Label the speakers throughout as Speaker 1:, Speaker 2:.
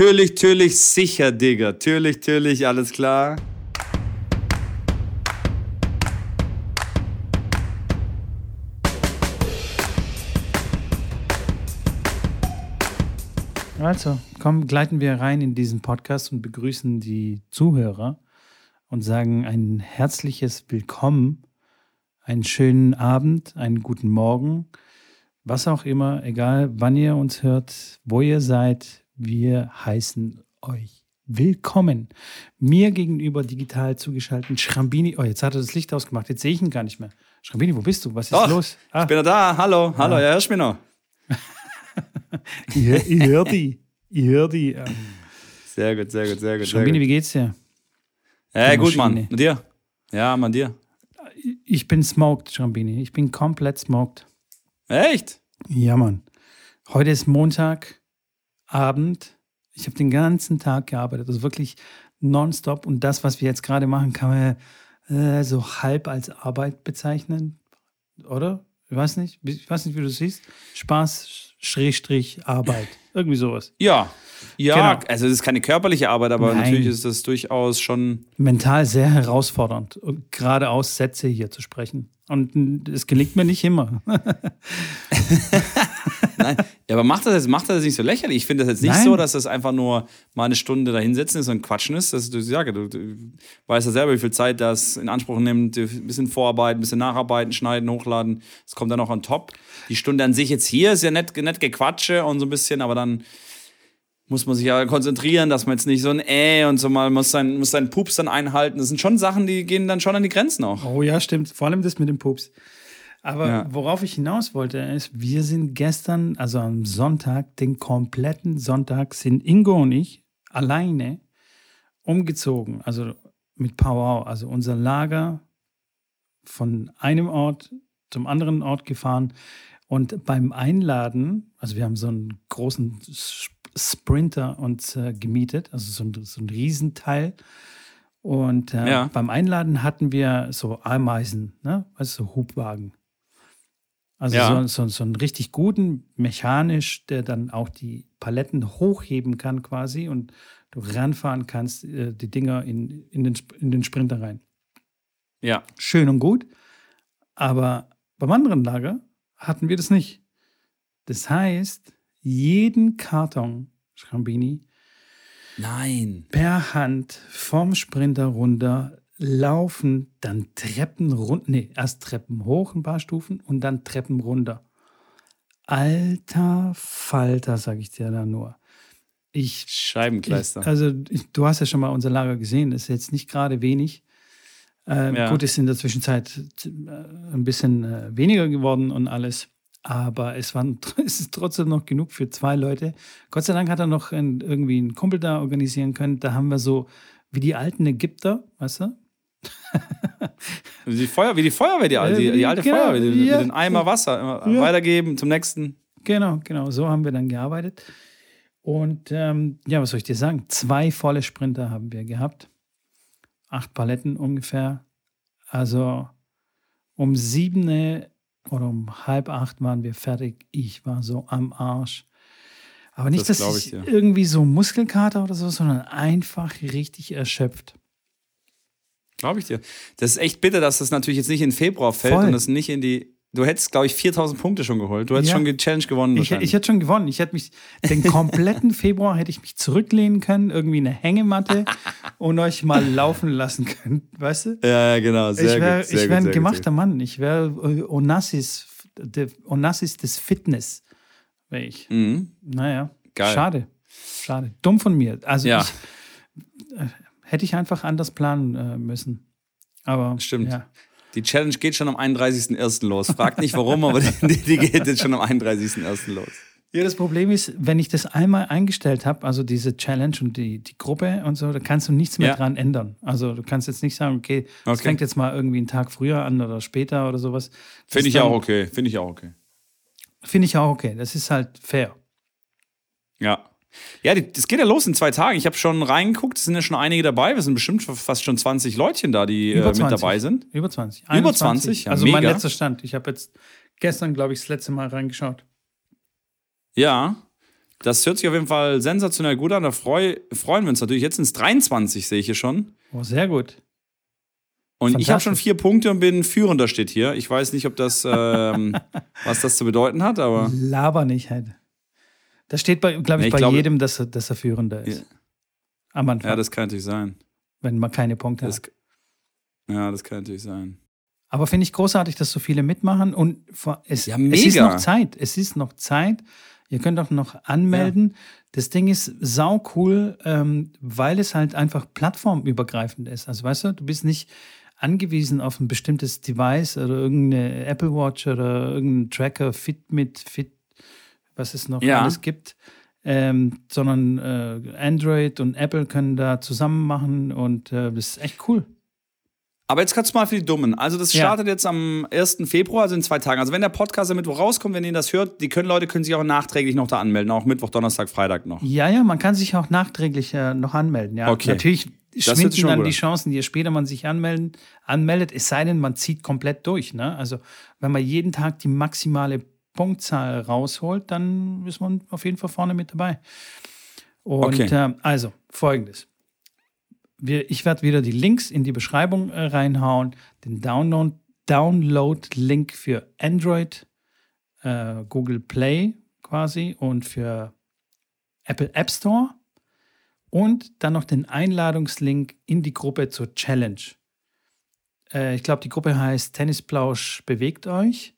Speaker 1: Natürlich, natürlich, sicher, Digga. Natürlich, natürlich, alles klar.
Speaker 2: Also, komm, gleiten wir rein in diesen Podcast und begrüßen die Zuhörer und sagen ein herzliches Willkommen, einen schönen Abend, einen guten Morgen, was auch immer, egal wann ihr uns hört, wo ihr seid, wir heißen euch willkommen. Mir gegenüber digital zugeschaltet, Schrambini. Oh, jetzt hat er das Licht ausgemacht, jetzt sehe ich ihn gar nicht mehr. Schrambini, wo bist du? Was ist
Speaker 1: Doch,
Speaker 2: los?
Speaker 1: Ich bin ja da. Hallo, hallo, ja, hörst du mich noch?
Speaker 2: ich, ich höre die. Ich höre die. Ähm,
Speaker 1: Sehr gut, sehr gut, sehr gut. Sehr
Speaker 2: Schrambini,
Speaker 1: gut.
Speaker 2: wie geht's dir?
Speaker 1: Hey, gut, Mann. Und dir? Ja, Mann, dir.
Speaker 2: Ich bin smoked, Schrambini. Ich bin komplett smoked.
Speaker 1: Echt?
Speaker 2: Ja, Mann. Heute ist Montagabend. Ich habe den ganzen Tag gearbeitet. Also wirklich nonstop. Und das, was wir jetzt gerade machen, kann man äh, so halb als Arbeit bezeichnen. Oder? Ich weiß nicht. Ich weiß nicht, wie du es siehst. Spaß, Schrägstrich, Arbeit. Irgendwie sowas.
Speaker 1: Ja. Ja,
Speaker 2: Genau.
Speaker 1: also es ist keine körperliche Arbeit, aber
Speaker 2: Nein.
Speaker 1: natürlich ist das durchaus schon.
Speaker 2: Mental sehr herausfordernd, geradeaus Sätze hier zu sprechen. Und es gelingt mir nicht immer.
Speaker 1: Nein, ja, aber macht das jetzt, macht das nicht so lächerlich? Ich finde das jetzt nicht
Speaker 2: Nein.
Speaker 1: so, dass das einfach nur mal eine Stunde da hinsetzen ist und quatschen ist. Das, du, ja, du, du weißt ja selber, wie viel Zeit das in Anspruch nimmt. Ein bisschen vorarbeiten, ein bisschen nacharbeiten, schneiden, hochladen. Das kommt dann noch on top. Die Stunde an sich jetzt hier ist ja nett, nett gequatsche und so ein bisschen, aber dann muss man sich ja konzentrieren, dass man jetzt nicht so ein Äh und so mal muss sein, muss seinen Pups dann einhalten. Das sind schon Sachen, die gehen dann schon an die Grenzen auch.
Speaker 2: Oh ja, stimmt. Vor allem das mit dem Pups. Aber
Speaker 1: Ja.
Speaker 2: worauf ich hinaus wollte, ist, wir sind gestern, also am Sonntag, den kompletten Sonntag, sind Ingo und ich alleine umgezogen. Also mit Powwow. Also unser Lager von einem Ort zum anderen Ort gefahren. Und beim Einladen, also wir haben so einen großen Sprinter uns äh, gemietet, also so ein, so ein Riesenteil. Und äh,
Speaker 1: Ja.
Speaker 2: beim Einladen hatten wir so Ameisen, ne? also so Hubwagen. Also
Speaker 1: Ja.
Speaker 2: so, so, so einen richtig guten, mechanisch, der dann auch die Paletten hochheben kann quasi und du ranfahren kannst, äh, die Dinger in, in, den, in den Sprinter rein.
Speaker 1: Ja.
Speaker 2: Schön und gut, aber beim anderen Lager hatten wir das nicht. Das heißt, jeden Karton Schrambini
Speaker 1: Nein.
Speaker 2: per Hand vom Sprinter runter laufen, dann Treppen runter, nee, erst Treppen hoch ein paar Stufen und dann Treppen runter. Alter Falter, sage ich dir da nur. Ich, ich
Speaker 1: Scheibenkleister.
Speaker 2: also ich, du hast ja schon mal unser Lager gesehen, das ist jetzt nicht gerade wenig. Ähm,
Speaker 1: Ja.
Speaker 2: Gut, ist in der Zwischenzeit äh, ein bisschen äh, weniger geworden und alles. Aber es, waren, es ist trotzdem noch genug für zwei Leute. Gott sei Dank hat er noch ein, irgendwie einen Kumpel da organisieren können. Da haben wir so wie die alten Ägypter, weißt du?
Speaker 1: Wie die, Feuer, wie die Feuerwehr, die, alte- die, die alte
Speaker 2: Genau,
Speaker 1: Feuerwehr, die,
Speaker 2: ja.
Speaker 1: mit den Eimer Wasser
Speaker 2: Ja.
Speaker 1: weitergeben zum nächsten.
Speaker 2: Genau, genau. So haben wir dann gearbeitet. Und ähm, ja, was soll ich dir sagen? Zwei volle Sprinter haben wir gehabt. Acht Paletten ungefähr. Also um sieben oder um halb acht waren wir fertig. Ich war so am Arsch. Aber nicht,
Speaker 1: Das
Speaker 2: dass ich,
Speaker 1: ich
Speaker 2: irgendwie so Muskelkater oder so, sondern einfach richtig erschöpft.
Speaker 1: Glaube ich dir. Das ist echt bitter, dass das natürlich jetzt nicht in Februar fällt
Speaker 2: Voll.
Speaker 1: und das nicht in die. Du hättest, glaube ich, 4000 Punkte schon geholt. Du hättest
Speaker 2: Ja.
Speaker 1: schon die Challenge gewonnen.
Speaker 2: Ich, ich hätte schon gewonnen. Ich hätte mich den kompletten Februar hätte ich mich zurücklehnen können, irgendwie eine Hängematte und euch mal laufen lassen können, weißt du?
Speaker 1: ja, ja, genau. Sehr
Speaker 2: ich wäre wär ein
Speaker 1: sehr gut,
Speaker 2: gemachter Mann. Ich wäre äh, Onassis, der Onassis des Fitness. Wäre ich.
Speaker 1: Mhm.
Speaker 2: Naja,
Speaker 1: Geil.
Speaker 2: schade. Schade. Dumm von mir. Also
Speaker 1: Ja.
Speaker 2: ich, äh, hätte ich einfach anders planen äh, müssen. Aber
Speaker 1: Stimmt.
Speaker 2: Ja.
Speaker 1: Die Challenge geht schon am 31.01. los. Fragt nicht warum, aber die, die geht jetzt schon am 31.01. los.
Speaker 2: Ja, das Problem ist, wenn ich das einmal eingestellt habe, also diese Challenge und die, die Gruppe und so, da kannst du nichts mehr
Speaker 1: Ja.
Speaker 2: dran ändern. Also du kannst jetzt nicht sagen, okay, das
Speaker 1: Okay.
Speaker 2: fängt jetzt mal irgendwie einen Tag früher an oder später oder sowas.
Speaker 1: Finde ich
Speaker 2: dann-
Speaker 1: auch okay. Finde ich auch okay.
Speaker 2: Finde ich auch okay. Das ist halt fair.
Speaker 1: Ja. Ja, das geht ja los in zwei Tagen. Ich habe schon reingeguckt, es sind ja schon einige dabei. Wir sind bestimmt fast schon 20 Leutchen da, die äh, mit dabei sind.
Speaker 2: Über 20.
Speaker 1: Über 20? Ja,
Speaker 2: also mein
Speaker 1: mega.
Speaker 2: letzter Stand. Ich habe jetzt gestern, glaube ich, das letzte Mal reingeschaut.
Speaker 1: Ja. Das hört sich auf jeden Fall sensationell gut an. Da freu, freuen wir uns natürlich. Jetzt ins 23, sehe ich hier schon.
Speaker 2: Oh, sehr gut.
Speaker 1: Und ich habe schon vier Punkte und bin führender, steht hier. Ich weiß nicht, ob das, ähm, was das zu bedeuten hat, aber.
Speaker 2: Laber nicht halt. Das steht, glaube ich, nee, ich bei glaube, jedem, dass er, dass er führender ist.
Speaker 1: Ja. Am Anfang. Ja, das kann natürlich sein.
Speaker 2: Wenn man keine Punkte
Speaker 1: das,
Speaker 2: hat.
Speaker 1: Ja, das kann natürlich sein.
Speaker 2: Aber finde ich großartig, dass so viele mitmachen und es, ja, es ist noch Zeit. Es ist noch Zeit. Ihr könnt auch noch anmelden. Ja. Das Ding ist sau cool, ähm, weil es halt einfach plattformübergreifend ist. Also weißt du, du bist nicht angewiesen auf ein bestimmtes Device oder irgendeine Apple Watch oder irgendein Tracker, Fitbit, Fit, was es noch ja. alles gibt. Ähm, sondern äh, Android und Apple können da zusammen machen und äh, das ist echt cool.
Speaker 1: Aber jetzt kannst du mal für die Dummen. Also, das startet ja. jetzt am 1. Februar, also in zwei Tagen. Also, wenn der Podcast am Mittwoch rauskommt, wenn ihr das hört, die können, Leute können sich auch nachträglich noch da anmelden. Auch Mittwoch, Donnerstag, Freitag noch.
Speaker 2: Ja, ja, man kann sich auch nachträglich äh, noch anmelden. Ja, okay. natürlich schwinden dann die Chancen, je später man sich anmelden, anmeldet, es sei denn, man zieht komplett durch. Ne? Also, wenn man jeden Tag die maximale Punktzahl rausholt, dann ist man auf jeden Fall vorne mit dabei. Und okay. äh, also, folgendes wir, ich werde wieder die Links in die Beschreibung äh, reinhauen, den Download, Download-Link für Android, äh, Google Play quasi und für Apple App Store und dann noch den Einladungslink in die Gruppe zur Challenge. Äh, ich glaube, die Gruppe heißt Tennisplausch bewegt euch.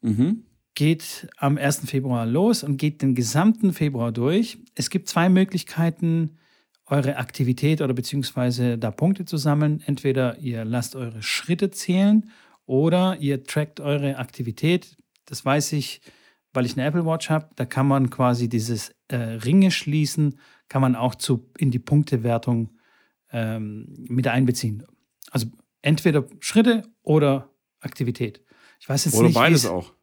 Speaker 2: Mhm. Geht am 1. Februar los und geht den gesamten Februar durch. Es gibt zwei Möglichkeiten, eure Aktivität oder beziehungsweise da Punkte zu sammeln. Entweder ihr lasst eure Schritte zählen oder ihr trackt eure Aktivität. Das weiß ich, weil ich eine Apple Watch habe. Da kann man quasi dieses äh, Ringe schließen, kann man auch zu, in die Punktewertung ähm, mit einbeziehen. Also entweder Schritte oder Aktivität. Ich weiß jetzt
Speaker 1: oder
Speaker 2: nicht.
Speaker 1: Oder beides auch.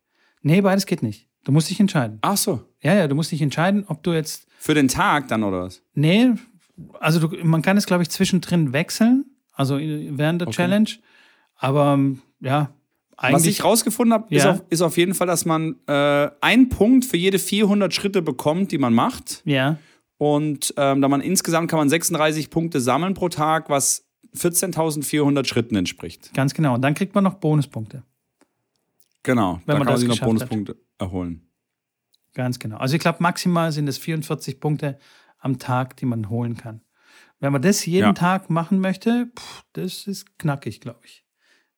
Speaker 2: Nee, beides geht nicht. Du musst dich entscheiden.
Speaker 1: Ach so.
Speaker 2: Ja, ja, du musst dich entscheiden, ob du jetzt.
Speaker 1: Für den Tag dann oder was?
Speaker 2: Nee, also du, man kann es, glaube ich, zwischendrin wechseln, also während der okay. Challenge. Aber ähm, ja,
Speaker 1: eigentlich. Was ich rausgefunden habe, ja. ist, ist, auf jeden Fall, dass man äh, einen Punkt für jede 400 Schritte bekommt, die man macht.
Speaker 2: Ja.
Speaker 1: Und ähm, da man insgesamt kann man 36 Punkte sammeln pro Tag, was 14.400 Schritten entspricht.
Speaker 2: Ganz genau. Und dann kriegt man noch Bonuspunkte.
Speaker 1: Genau. Wenn da man kann man sich noch Bonuspunkte hat. erholen.
Speaker 2: Ganz genau. Also ich glaube, maximal sind es 44 Punkte am Tag, die man holen kann. Wenn man das jeden ja. Tag machen möchte, pff, das ist knackig, glaube ich.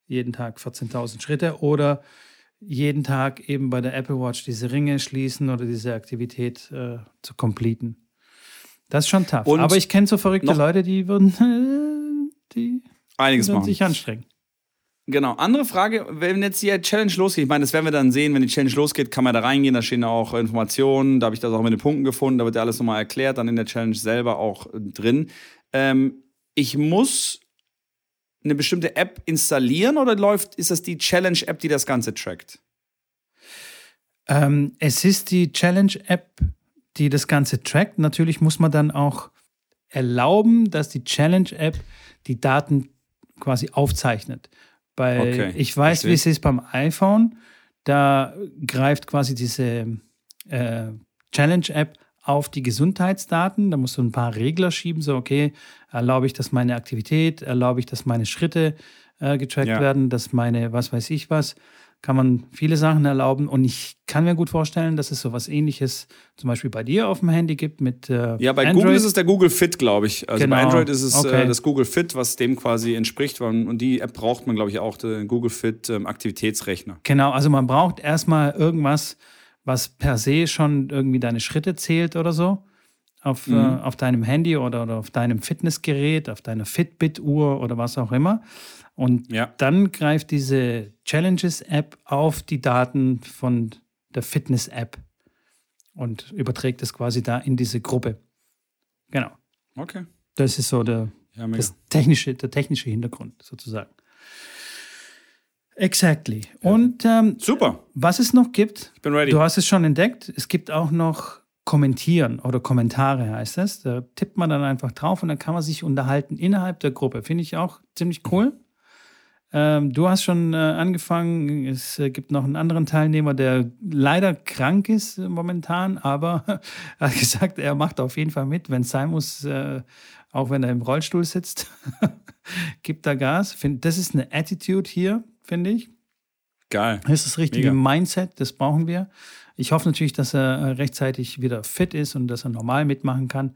Speaker 2: Jeden Tag 14.000 Schritte oder jeden Tag eben bei der Apple Watch diese Ringe schließen oder diese Aktivität äh, zu completen. Das ist schon tough. Und Aber ich kenne so verrückte Leute, die würden, äh, die
Speaker 1: einiges würden
Speaker 2: sich anstrengen.
Speaker 1: Genau. Andere Frage, wenn jetzt die Challenge losgeht, ich meine, das werden wir dann sehen, wenn die Challenge losgeht, kann man da reingehen, da stehen auch Informationen, da habe ich das auch mit den Punkten gefunden, da wird ja alles nochmal erklärt, dann in der Challenge selber auch drin. Ähm, ich muss eine bestimmte App installieren oder läuft, ist das die Challenge-App, die das Ganze trackt?
Speaker 2: Ähm, es ist die Challenge-App, die das Ganze trackt. Natürlich muss man dann auch erlauben, dass die Challenge-App die Daten quasi aufzeichnet. Bei, okay, ich weiß, verstehe. wie es ist beim iPhone. Da greift quasi diese äh, Challenge-App auf die Gesundheitsdaten. Da musst du ein paar Regler schieben, so okay, erlaube ich, dass meine Aktivität, erlaube ich, dass meine Schritte äh, getrackt ja. werden, dass meine, was weiß ich was, kann man viele Sachen erlauben. Und ich kann mir gut vorstellen, dass es so was ähnliches zum Beispiel bei dir auf dem Handy gibt mit äh,
Speaker 1: Ja, bei
Speaker 2: Android.
Speaker 1: Google ist es der Google Fit, glaube ich. Also genau. bei Android ist es äh, okay. äh, das Google Fit, was dem quasi entspricht. Und die App braucht man, glaube ich, auch, den Google Fit ähm, Aktivitätsrechner.
Speaker 2: Genau, also man braucht erstmal irgendwas, was per se schon irgendwie deine Schritte zählt oder so. Auf, mhm. äh, auf deinem Handy oder, oder auf deinem Fitnessgerät, auf deiner Fitbit-Uhr oder was auch immer. Und ja. dann greift diese Challenges-App auf die Daten von der Fitness-App und überträgt es quasi da in diese Gruppe. Genau.
Speaker 1: Okay.
Speaker 2: Das ist so der, ja, das technische, der technische Hintergrund sozusagen. Exactly. Und ähm,
Speaker 1: super.
Speaker 2: Was es noch gibt,
Speaker 1: ich bin ready.
Speaker 2: du hast es schon entdeckt, es gibt auch noch Kommentieren oder Kommentare heißt es. Da tippt man dann einfach drauf und dann kann man sich unterhalten innerhalb der Gruppe. Finde ich auch ziemlich cool. Ähm, du hast schon äh, angefangen. Es äh, gibt noch einen anderen Teilnehmer, der leider krank ist äh, momentan, aber er hat gesagt, er macht auf jeden Fall mit, wenn es sein muss, äh, auch wenn er im Rollstuhl sitzt. gibt da Gas. Find, das ist eine Attitude hier, finde ich.
Speaker 1: Geil.
Speaker 2: Das ist das richtige
Speaker 1: Mega.
Speaker 2: Mindset, das brauchen wir. Ich hoffe natürlich, dass er äh, rechtzeitig wieder fit ist und dass er normal mitmachen kann.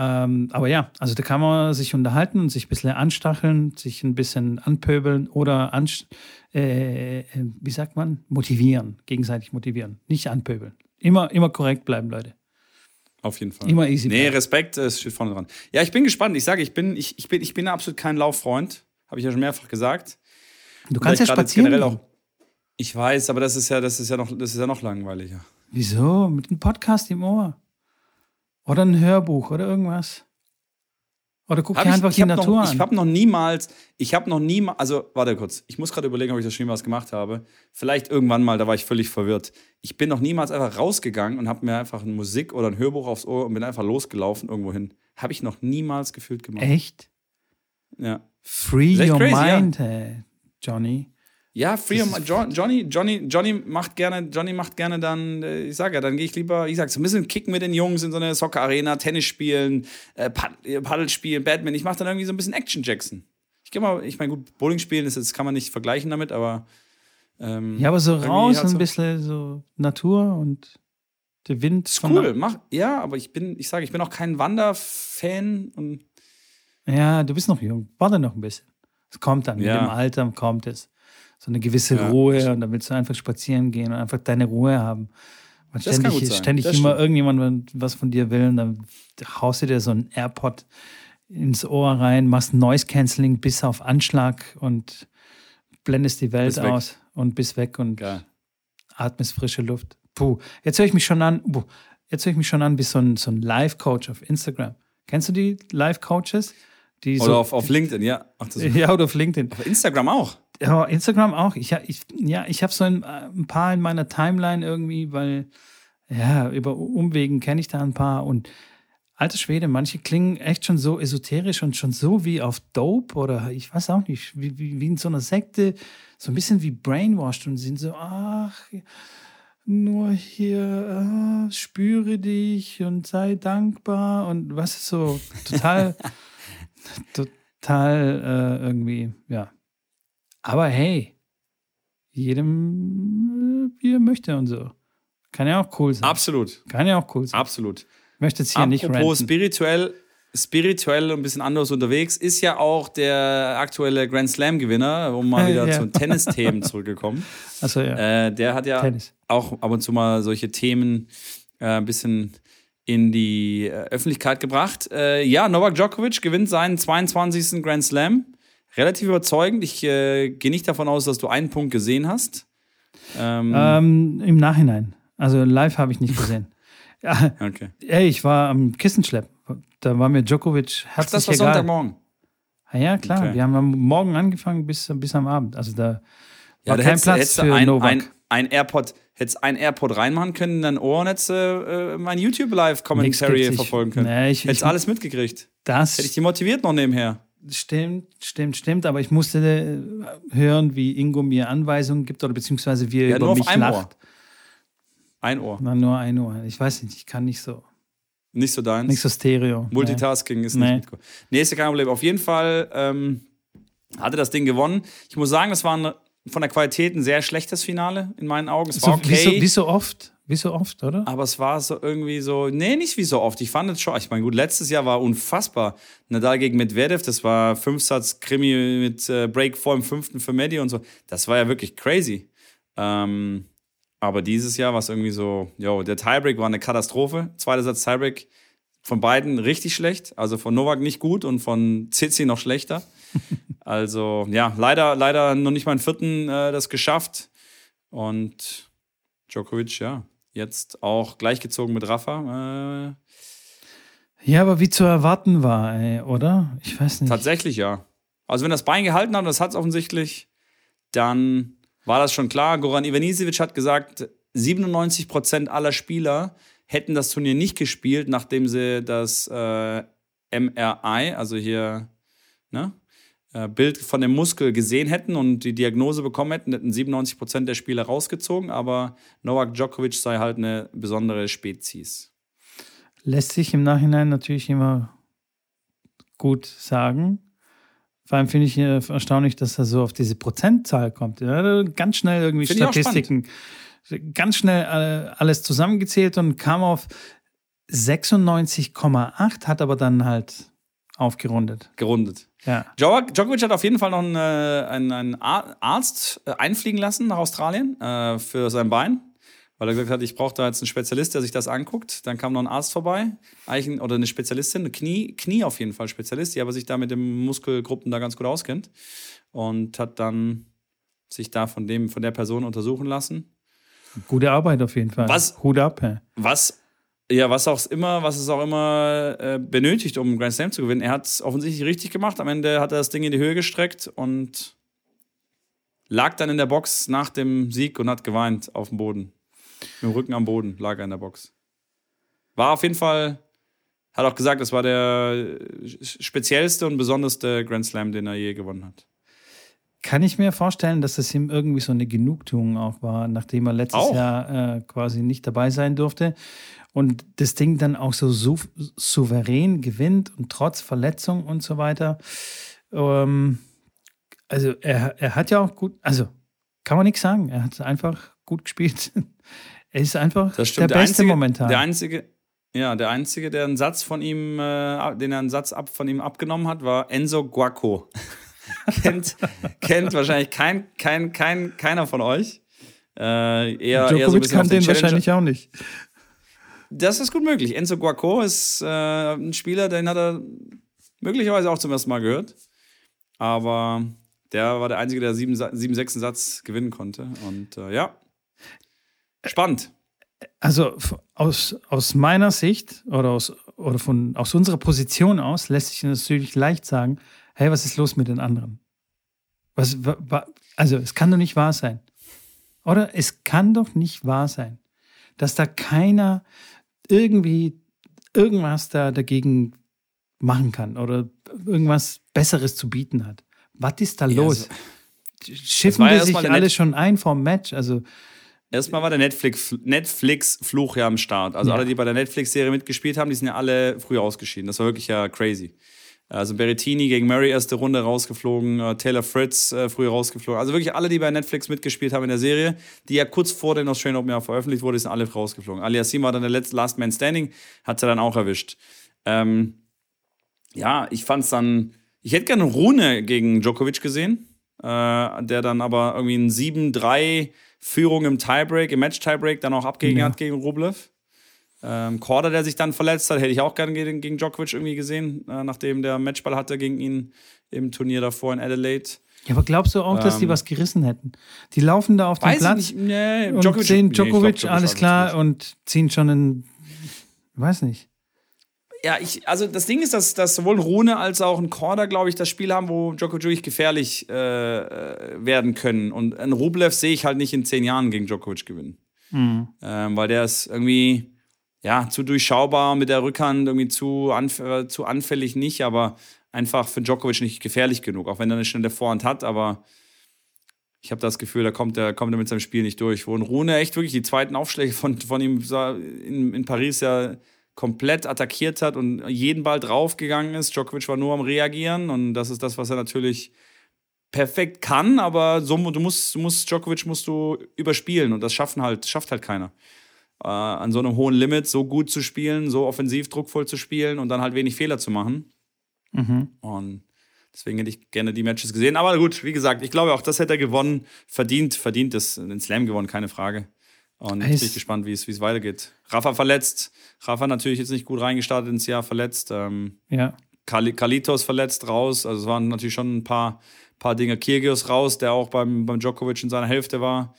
Speaker 2: Ähm, aber ja, also da kann man sich unterhalten und sich ein bisschen anstacheln, sich ein bisschen anpöbeln oder anst äh, äh, wie sagt man, motivieren, gegenseitig motivieren, nicht anpöbeln. Immer, immer korrekt bleiben, Leute.
Speaker 1: Auf jeden Fall.
Speaker 2: Immer easy
Speaker 1: Nee. Respekt, es steht vorne dran. Ja, ich bin gespannt. Ich sage, ich bin, ich, ich bin, ich bin absolut kein Lauffreund. Habe ich ja schon mehrfach gesagt.
Speaker 2: Du kannst ja spazieren.
Speaker 1: auch. Ich weiß, aber das ist ja, das ist ja noch, das ist ja noch langweiliger.
Speaker 2: Wieso? Mit einem Podcast im Ohr. Oder ein Hörbuch oder irgendwas. Oder guck
Speaker 1: Hab
Speaker 2: dir
Speaker 1: ich
Speaker 2: einfach
Speaker 1: ich
Speaker 2: die Natur
Speaker 1: noch,
Speaker 2: an.
Speaker 1: Ich habe noch niemals, ich habe noch niemals, also warte kurz, ich muss gerade überlegen, ob ich das schon was gemacht habe. Vielleicht irgendwann mal, da war ich völlig verwirrt. Ich bin noch niemals einfach rausgegangen und habe mir einfach eine Musik oder ein Hörbuch aufs Ohr und bin einfach losgelaufen irgendwo hin. Habe ich noch niemals gefühlt gemacht.
Speaker 2: Echt?
Speaker 1: Ja.
Speaker 2: Free your
Speaker 1: crazy, ja.
Speaker 2: mind, äh, Johnny.
Speaker 1: Ja, Free
Speaker 2: Das
Speaker 1: of
Speaker 2: ist-
Speaker 1: Jo- Johnny, Johnny, Johnny macht gerne, Johnny macht gerne dann, äh, ich sage ja, dann gehe ich lieber, ich sag so ein bisschen kicken mit den Jungs in so eine Soccer-Arena, Tennis spielen, äh, äh, Paddel spielen, Badminton. Ich mache dann irgendwie so ein bisschen Action Jackson. Ich gehe mal, ich meine, gut, Bowling spielen, ist jetzt kann man nicht vergleichen damit, aber ähm,
Speaker 2: Ja, aber so raus,
Speaker 1: halt
Speaker 2: ein
Speaker 1: so-
Speaker 2: bisschen so Natur und der Wind.
Speaker 1: ist cool, mach, ja, aber ich bin, ich sage, ich bin auch kein Wanderfan und
Speaker 2: Ja, du bist noch jung. Warte noch ein bisschen. Es kommt dann.
Speaker 1: Ja.
Speaker 2: Mit dem Alter kommt es. So eine gewisse
Speaker 1: Ja.
Speaker 2: Ruhe und dann willst du einfach spazieren gehen und einfach deine Ruhe haben. Und
Speaker 1: Das kann
Speaker 2: ständig,
Speaker 1: gut sein.
Speaker 2: ständig
Speaker 1: Das
Speaker 2: immer
Speaker 1: stimmt.
Speaker 2: irgendjemand was von dir will und dann haust du dir so ein AirPod ins Ohr rein, machst Noise Cancelling bis auf Anschlag und blendest die Welt aus und bist weg und
Speaker 1: geil.
Speaker 2: atmest frische Luft. Puh, jetzt höre ich mich schon an, puh, jetzt höre ich mich schon an wie so ein, so ein Live-Coach auf Instagram. Kennst du die Live-Coaches? Die
Speaker 1: Oder
Speaker 2: so,
Speaker 1: auf, auf LinkedIn, ja. Ach,
Speaker 2: ja, oder auf LinkedIn.
Speaker 1: auf Instagram auch.
Speaker 2: Ja, Instagram auch. Ich, ich, ja, ich habe so ein, ein paar in meiner Timeline irgendwie, weil, ja, über Umwegen kenne ich da ein paar und alter Schwede, manche klingen echt schon so esoterisch und schon so wie auf Dope oder ich weiß auch nicht, wie, wie, wie in so einer Sekte, so ein bisschen wie brainwashed und sind so, ach, nur hier, ah, spüre dich und sei dankbar und was ist so total, total äh, irgendwie, ja. Aber hey, jedem äh, wie er möchte und so. Kann ja auch cool sein.
Speaker 1: Absolut,
Speaker 2: Kann ja auch cool sein.
Speaker 1: absolut.
Speaker 2: Möchte jetzt hier nicht
Speaker 1: Apropos spirituell, spirituell und ein bisschen anders unterwegs, ist ja auch der aktuelle Grand Slam-Gewinner, um mal wieder
Speaker 2: Ja.
Speaker 1: zu Tennisthemen zurückgekommen.
Speaker 2: Also ja,
Speaker 1: Äh, der hat ja
Speaker 2: Tennis.
Speaker 1: auch ab und zu mal solche Themen äh, ein bisschen in die äh, Öffentlichkeit gebracht. Äh, ja, Novak Djokovic gewinnt seinen 22. Grand Slam. Relativ überzeugend. Ich äh, gehe nicht davon aus, dass du einen Punkt gesehen hast. Ähm,
Speaker 2: Ähm, Im Nachhinein. Also live habe ich nicht gesehen. ja,
Speaker 1: okay.
Speaker 2: ey, ich war am Kissenschlepp. Da war mir Djokovic
Speaker 1: Ach,
Speaker 2: herzlich
Speaker 1: das war
Speaker 2: egal.
Speaker 1: Sonntagmorgen.
Speaker 2: Ah, ja, klar.
Speaker 1: Okay.
Speaker 2: Wir haben am Morgen angefangen bis, bis am Abend. Also da
Speaker 1: Ja,
Speaker 2: war
Speaker 1: da
Speaker 2: kein
Speaker 1: hättest,
Speaker 2: Platz
Speaker 1: hättest
Speaker 2: für
Speaker 1: ein,
Speaker 2: Novak.
Speaker 1: ein, ein AirPod, hättest ein AirPod reinmachen können in dein Ohr und hättest äh, mein YouTube Live Commentary verfolgen können.
Speaker 2: Nee, ich-
Speaker 1: hättest
Speaker 2: ich-
Speaker 1: alles mitgekriegt.
Speaker 2: das
Speaker 1: Hätte ich dich motiviert noch nebenher.
Speaker 2: Stimmt, stimmt, stimmt. Aber ich musste äh, hören, wie Ingo mir Anweisungen gibt oder beziehungsweise wie er
Speaker 1: Ja,
Speaker 2: über mich lacht.
Speaker 1: Ohr. Ein Ohr.
Speaker 2: Na, nur ein Ohr. Ich weiß nicht, ich kann nicht so.
Speaker 1: Nicht so deins.
Speaker 2: Nicht so Stereo.
Speaker 1: Multitasking ist
Speaker 2: Nee.
Speaker 1: nicht gut. Nee, ist ja kein Problem. Auf jeden Fall ähm, hatte das Ding gewonnen. Ich muss sagen, das war ein, von der Qualität ein sehr schlechtes Finale in meinen Augen. Es
Speaker 2: So,
Speaker 1: war okay.
Speaker 2: wie, so, wie so oft. Wie so oft, oder?
Speaker 1: Aber es war so irgendwie so, nee, nicht wie so oft. Ich fand es schon, ich meine, gut, letztes Jahr war unfassbar. Nadal gegen Medvedev, das war Fünfsatz-Krimi mit äh, Break vor im fünften für Medi und so. Das war ja wirklich crazy. Ähm, aber dieses Jahr war es irgendwie so, yo, der Tiebreak war eine Katastrophe. Zweiter Satz Tiebreak von beiden richtig schlecht. Also von Novak nicht gut und von Zizi noch schlechter. also ja, leider, leider noch nicht mal einen vierten äh, das geschafft. Und Djokovic, ja, jetzt auch gleichgezogen mit Rafa. Äh,
Speaker 2: Ja, aber wie zu erwarten war, ey, oder? Ich weiß nicht.
Speaker 1: tatsächlich ja. Also wenn das Bein gehalten hat, und das hat es offensichtlich, dann war das schon klar. Goran Ivanisevic hat gesagt, 97% aller Spieler hätten das Turnier nicht gespielt, nachdem sie das äh, MRI, also hier, ne, Bild von dem Muskel gesehen hätten und die Diagnose bekommen hätten, hätten 97 Prozent der Spieler rausgezogen, aber Novak Djokovic sei halt eine besondere Spezies.
Speaker 2: Lässt sich im Nachhinein natürlich immer gut sagen. Vor allem finde ich äh, erstaunlich, dass er so auf diese Prozentzahl kommt. Ja, ganz schnell irgendwie
Speaker 1: Find
Speaker 2: Statistiken, ganz schnell äh, alles zusammengezählt und kam auf 96,8, hat aber dann halt aufgerundet.
Speaker 1: Gerundet.
Speaker 2: Ja.
Speaker 1: Djok- Djokovic hat auf jeden Fall noch einen, äh, einen, einen Ar- Arzt äh, einfliegen lassen nach Australien äh, für sein Bein, weil er gesagt hat, ich brauche da jetzt einen Spezialist, der sich das anguckt. Dann kam noch ein Arzt vorbei, eigentlich ein- oder eine Spezialistin, eine Knie, Knie auf jeden Fall Spezialist, die aber sich da mit den Muskelgruppen da ganz gut auskennt und hat dann sich da von dem von der Person untersuchen lassen.
Speaker 2: Gute Arbeit auf jeden Fall.
Speaker 1: Was-
Speaker 2: Hut ab. Hey.
Speaker 1: Was ja, was auch immer, was es auch immer äh, benötigt, um Grand Slam zu gewinnen. Er hat es offensichtlich richtig gemacht. Am Ende hat er das Ding in die Höhe gestreckt und lag dann in der Box nach dem Sieg und hat geweint auf dem Boden. Mit dem Rücken am Boden lag er in der Box. War auf jeden Fall, hat auch gesagt, das war der speziellste und besonderste Grand Slam, den er je gewonnen hat.
Speaker 2: Kann ich mir vorstellen, dass es ihm irgendwie so eine Genugtuung auch war, nachdem er letztes
Speaker 1: Auch.
Speaker 2: Jahr äh, quasi nicht dabei sein durfte und das Ding dann auch so sou souverän gewinnt und trotz Verletzung und so weiter. Ähm, also er, er hat ja auch gut, also kann man nichts sagen, er hat einfach gut gespielt. er ist einfach
Speaker 1: Das
Speaker 2: der Beste
Speaker 1: einzige,
Speaker 2: momentan.
Speaker 1: Der einzige, ja, der einzige, der einen Satz von ihm, äh, den er einen Satz ab, von ihm abgenommen hat, war Enzo Guaco. kennt, kennt wahrscheinlich kein, kein, kein, keiner von euch. Äh, eher, eher so ein
Speaker 2: Djokovic kann
Speaker 1: den
Speaker 2: den wahrscheinlich auch nicht.
Speaker 1: Das ist gut möglich. Enzo Guaco ist äh, ein Spieler, den hat er möglicherweise auch zum ersten Mal gehört. Aber der war der Einzige, der sieben, sieben sechsten Satz gewinnen konnte. Und äh, ja, spannend.
Speaker 2: Also aus, aus meiner Sicht oder, aus, oder von, aus unserer Position aus lässt sich natürlich leicht sagen, hey, was ist los mit den anderen? Was, wa, wa, also es kann doch nicht wahr sein. Oder es kann doch nicht wahr sein, dass da keiner irgendwie irgendwas da dagegen machen kann oder irgendwas Besseres zu bieten hat. Was ist da los? Schiffen
Speaker 1: war ja
Speaker 2: die sich alle
Speaker 1: Net-
Speaker 2: schon ein vom Match? Also
Speaker 1: Erstmal war der Netflix- Netflix-Fluch ja am Start. Also
Speaker 2: Ja.
Speaker 1: alle, die bei der Netflix-Serie mitgespielt haben, die sind ja alle früh ausgeschieden. Das war wirklich ja crazy. Also Berrettini gegen Murray erste Runde rausgeflogen, äh, Taylor Fritz äh, früh rausgeflogen. Also wirklich alle, die bei Netflix mitgespielt haben in der Serie, die ja kurz vor den Australian Open ja veröffentlicht wurde, sind alle rausgeflogen. Aliassim war dann der letzte Last Man Standing, hat sie dann auch erwischt. Ähm, ja, ich fand's dann, ich hätte gerne Rune gegen Djokovic gesehen, äh, der dann aber irgendwie ein 7-3 Führung im Tiebreak, im Match-Tiebreak dann auch abgegeben
Speaker 2: Ja.
Speaker 1: hat gegen Rublev. Ähm, Korda, der sich dann verletzt hat, hätte ich auch gerne gegen, gegen Djokovic irgendwie gesehen, äh, nachdem der Matchball hatte gegen ihn im Turnier davor in Adelaide.
Speaker 2: Ja, aber glaubst du auch, dass die
Speaker 1: Ähm,
Speaker 2: was gerissen hätten? Die laufen da auf dem Platz
Speaker 1: nicht, nee,
Speaker 2: und
Speaker 1: Djokovic-
Speaker 2: sehen
Speaker 1: nee, ich glaub,
Speaker 2: Djokovic,
Speaker 1: Djokovic
Speaker 2: alles klar und ziehen schon einen, weiß nicht.
Speaker 1: Ja, ich, also das Ding ist, dass, dass sowohl Rune als auch ein Korda, glaube ich, das Spiel haben, wo Djokovic wirklich gefährlich äh, äh, werden können. Und ein Rublev sehe ich halt nicht in zehn Jahren gegen Djokovic gewinnen.
Speaker 2: Mhm.
Speaker 1: Ähm, weil der ist irgendwie ja, zu durchschaubar mit der Rückhand, irgendwie zu, anf äh, zu anfällig nicht, aber einfach für Djokovic nicht gefährlich genug, auch wenn er eine schnelle Vorhand hat, aber ich habe das Gefühl, da kommt er, kommt mit seinem Spiel nicht durch. Wo ein Rune echt wirklich die zweiten Aufschläge von, von ihm in, in Paris ja komplett attackiert hat und jeden Ball draufgegangen ist. Djokovic war nur am Reagieren und das ist das, was er natürlich perfekt kann, aber so, du musst, du musst, Djokovic musst du überspielen und das schaffen halt, schafft halt keiner. Äh, an so einem hohen Limit so gut zu spielen, so offensiv druckvoll zu spielen und dann halt wenig Fehler zu machen.
Speaker 2: Mhm.
Speaker 1: Und deswegen hätte ich gerne die Matches gesehen. Aber gut, wie gesagt, ich glaube auch, das hätte er gewonnen. Verdient, verdient es, den Slam gewonnen, keine Frage. Und
Speaker 2: Es-
Speaker 1: jetzt bin ich gespannt, wie es, weitergeht. Rafa verletzt. Rafa natürlich jetzt nicht gut reingestartet ins Jahr, verletzt. Ähm,
Speaker 2: Ja.
Speaker 1: Kali- Kalitos verletzt raus. Also es waren natürlich schon ein paar, paar Dinge. Kyrgios raus, der auch beim, beim Djokovic in seiner Hälfte war.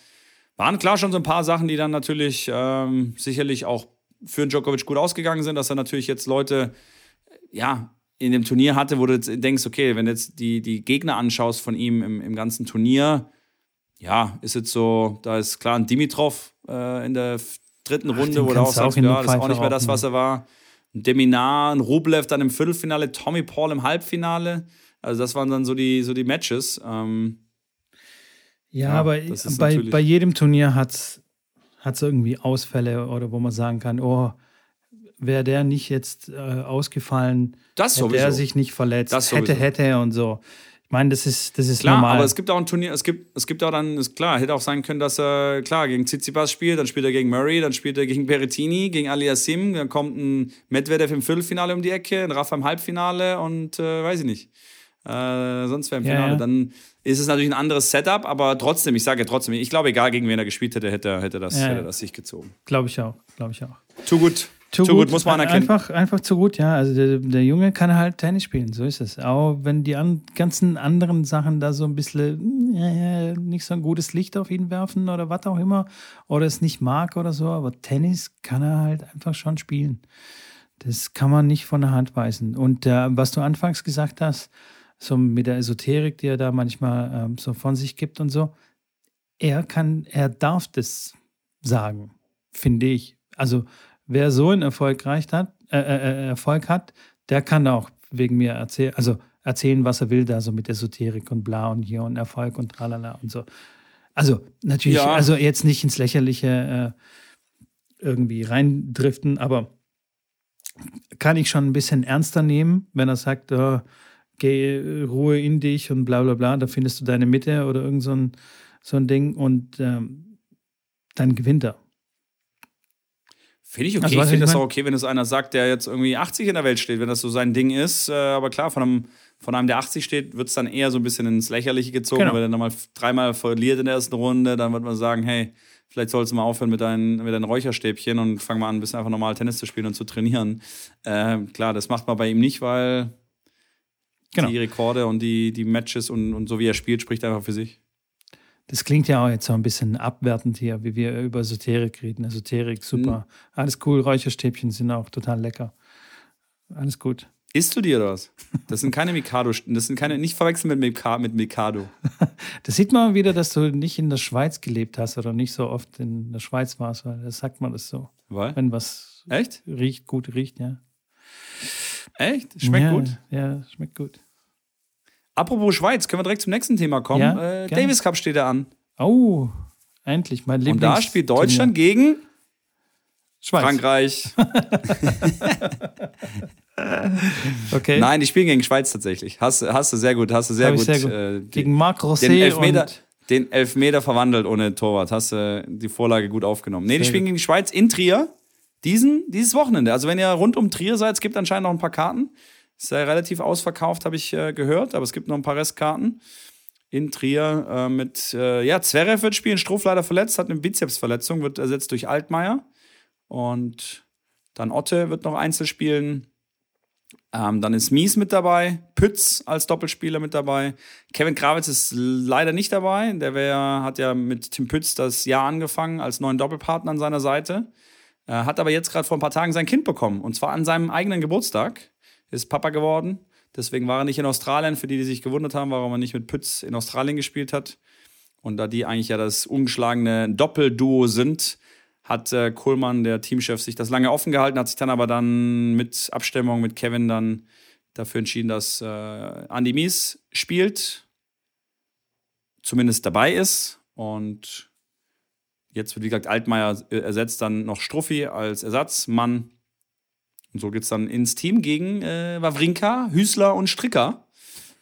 Speaker 1: Waren klar schon so ein paar Sachen, die dann natürlich ähm, sicherlich auch für Djokovic gut ausgegangen sind, dass er natürlich jetzt Leute, ja, in dem Turnier hatte, wo du jetzt denkst, okay, wenn du jetzt die, die Gegner anschaust von ihm im, im ganzen Turnier, ja, ist jetzt so, da ist klar ein Dimitrov äh, in der dritten Runde,
Speaker 2: den
Speaker 1: wo du auch sagst, ja, das ist auch nicht mehr das, was er war. Ein Deminar, ein Rublev dann im Viertelfinale, Tommy Paul im Halbfinale. Also das waren dann so die, so die Matches. Ähm,
Speaker 2: Ja,
Speaker 1: Ja,
Speaker 2: aber bei, bei jedem Turnier hat es irgendwie Ausfälle oder wo man sagen kann, oh, wäre der nicht jetzt äh, ausgefallen,
Speaker 1: das
Speaker 2: hätte
Speaker 1: sowieso.
Speaker 2: er sich nicht verletzt,
Speaker 1: Das
Speaker 2: hätte,
Speaker 1: sowieso.
Speaker 2: hätte und so. Ich meine, das ist, das ist
Speaker 1: Klar,
Speaker 2: normal.
Speaker 1: aber es gibt auch ein Turnier, es gibt, es gibt auch dann, ist klar, hätte auch sein können, dass er, klar, gegen Tsitsipas spielt, dann spielt er gegen Murray, dann spielt er gegen Berrettini, gegen Aliassim, dann kommt ein Medvedev im Viertelfinale um die Ecke, ein Rafa im Halbfinale und äh, weiß ich nicht. Äh, sonst wäre im
Speaker 2: Ja,
Speaker 1: Finale.
Speaker 2: ja.
Speaker 1: Dann ist es natürlich ein anderes Setup, aber trotzdem, ich sage ja trotzdem, ich glaube, egal gegen wen er gespielt hätte, hätte, er- hätte, das,
Speaker 2: Ja,
Speaker 1: hätte das sich gezogen.
Speaker 2: Glaube ich auch, glaube ich auch.
Speaker 1: Zu gut.
Speaker 2: Zu,
Speaker 1: muss man anerkennen.
Speaker 2: Einfach, einfach zu gut, ja. Also der, der Junge kann halt Tennis spielen, so ist es. Auch wenn die an, ganzen anderen Sachen da so ein bisschen äh, nicht so ein gutes Licht auf ihn werfen oder was auch immer oder es nicht mag oder so, aber Tennis kann er halt einfach schon spielen. Das kann man nicht von der Hand weisen. Und äh, was du anfangs gesagt hast, so mit der Esoterik, die er da manchmal ähm, so von sich gibt und so, er kann, er darf das sagen, finde ich. Also wer so einen Erfolg reicht hat, äh, äh, Erfolg hat, der kann auch wegen mir erzählen, also erzählen, was er will, da so mit Esoterik und bla und hier und Erfolg und tralala und so. Also natürlich,
Speaker 1: Ja.
Speaker 2: also jetzt nicht ins Lächerliche äh, irgendwie reindriften, aber kann ich schon ein bisschen ernster nehmen, wenn er sagt, äh, geh Ruhe in dich und bla bla bla, da findest du deine Mitte oder irgend so ein, so ein Ding und ähm, dann gewinnt er.
Speaker 1: Finde ich okay.
Speaker 2: Also,
Speaker 1: ich finde das auch okay, wenn es einer sagt, der jetzt irgendwie 80 in der Welt steht, wenn das so sein Ding ist. Äh, aber klar, von einem, von einem, der 80 steht, wird es dann eher so ein bisschen ins Lächerliche gezogen.
Speaker 2: Genau.
Speaker 1: Wenn er dann mal dreimal verliert in der ersten Runde, dann wird man sagen, hey, vielleicht sollst du mal aufhören mit deinen, mit deinen Räucherstäbchen und fang mal an, ein bisschen einfach normal Tennis zu spielen und zu trainieren. Äh, klar, das macht man bei ihm nicht, weil
Speaker 2: Genau.
Speaker 1: die Rekorde und die, die Matches und, und so wie er spielt, spricht einfach für sich.
Speaker 2: Das klingt ja auch jetzt so ein bisschen abwertend hier, wie wir über Esoterik reden. Esoterik, super. Alles cool. Räucherstäbchen sind auch total lecker. Alles gut.
Speaker 1: Isst du dir was? Das sind keine Mikado, das sind keine, nicht verwechseln mit, Mika, mit Mikado.
Speaker 2: Das sieht man wieder, dass du nicht in der Schweiz gelebt hast oder nicht so oft in der Schweiz warst, weil das sagt man das so.
Speaker 1: Weil?
Speaker 2: Wenn was
Speaker 1: Echt?
Speaker 2: riecht, gut riecht, ja.
Speaker 1: Echt? Schmeckt
Speaker 2: ja,
Speaker 1: gut.
Speaker 2: Ja, schmeckt gut.
Speaker 1: Apropos Schweiz, können wir direkt zum nächsten Thema kommen.
Speaker 2: Ja,
Speaker 1: äh. Davis Cup steht da an.
Speaker 2: Oh, endlich, mein Lieblings.
Speaker 1: Und da spielt Deutschland gegen
Speaker 2: Schweiz.
Speaker 1: Frankreich.
Speaker 2: Okay.
Speaker 1: Nein, die spielen gegen Schweiz tatsächlich. Hast, hast du sehr gut, hast du sehr
Speaker 2: Hab
Speaker 1: gut,
Speaker 2: sehr gut.
Speaker 1: Äh, die-
Speaker 2: Gegen Marc
Speaker 1: den,
Speaker 2: Rosset
Speaker 1: Elfmeter,
Speaker 2: und
Speaker 1: den Elfmeter verwandelt ohne Torwart. Hast du die Vorlage gut aufgenommen. Nee, die
Speaker 2: Sehr
Speaker 1: spielen
Speaker 2: gut.
Speaker 1: gegen die Schweiz in Trier. Diesen, dieses Wochenende. Also wenn ihr rund um Trier seid, es gibt anscheinend noch ein paar Karten. Ist ja relativ ausverkauft, habe ich äh, gehört, aber es gibt noch ein paar Restkarten. In Trier äh, mit, äh, ja, Zverev wird spielen, Struff leider verletzt, hat eine Bizepsverletzung, wird ersetzt durch Altmaier. Und dann Otte wird noch Einzel spielen. Ähm, dann ist Mies mit dabei, Pütz als Doppelspieler mit dabei. Kevin Krawitz ist leider nicht dabei. Der wär, hat ja mit Tim Pütz das Jahr angefangen als neuen Doppelpartner an seiner Seite. Äh, hat aber jetzt gerade vor ein paar Tagen sein Kind bekommen. Und zwar an seinem eigenen Geburtstag. Ist Papa geworden. Deswegen war er nicht in Australien. Für die, die sich gewundert haben, warum er nicht mit Pütz in Australien gespielt hat. Und da die eigentlich ja das ungeschlagene Doppelduo sind, hat äh, Kohlmann, der Teamchef, sich das lange offen gehalten, hat sich dann aber dann mit Abstimmung mit Kevin dann dafür entschieden, dass äh, Andy Mies spielt, zumindest dabei ist. Und jetzt wird, wie gesagt, Altmaier äh, ersetzt dann noch Struffi als Ersatzmann. Und so geht es dann ins Team gegen äh, Wawrinka, Hüßler und Stricker.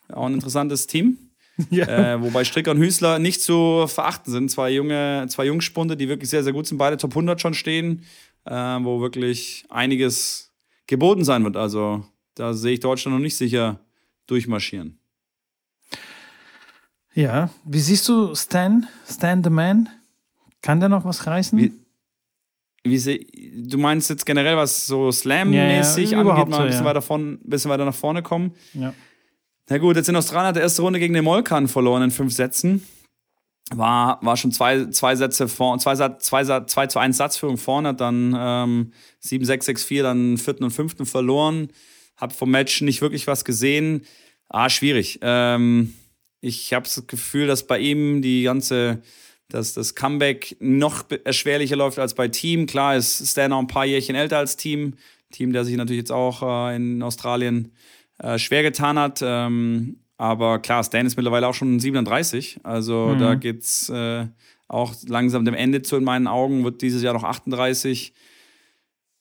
Speaker 1: Auch ein interessantes Team.
Speaker 2: ja.
Speaker 1: Äh, wobei Stricker und Hüßler nicht zu verachten sind. Zwei junge, zwei Jungspunde, die wirklich sehr, sehr gut sind. Beide Top 100 schon stehen, äh, wo wirklich einiges geboten sein wird. Also da sehe ich Deutschland noch nicht sicher durchmarschieren.
Speaker 2: ja. Wie siehst du Stan? Stan the Man? Kann der noch was reißen?
Speaker 1: Wie, wie seh, du meinst jetzt generell was so Slam-mäßig
Speaker 2: Ja, ja,
Speaker 1: angeht, mal ein bisschen,
Speaker 2: ja.
Speaker 1: weiter von, bisschen weiter nach vorne kommen?
Speaker 2: ja.
Speaker 1: Na gut, jetzt in Australien hat er erste Runde gegen den Molkan verloren in fünf Sätzen. War, war schon zwei, zwei Sätze vor, zwei, zwei, zwei zu 1 Satzführung vorne, hat dann ähm, 7, 6, 6, 4, dann vierten und fünften verloren. Hab vom Match nicht wirklich was gesehen. Ah, schwierig. Ähm, ich habe das Gefühl, dass bei ihm die ganze, dass das Comeback noch erschwerlicher läuft als bei Team. Klar ist Stan noch ein paar Jährchen älter als Team. Team, der sich natürlich jetzt auch äh, in Australien äh, schwer getan hat. Ähm, Aber klar, Stan ist mittlerweile auch schon 37. Also
Speaker 2: Mhm.
Speaker 1: da geht's äh, auch langsam dem Ende zu in meinen Augen, wird dieses Jahr noch 38.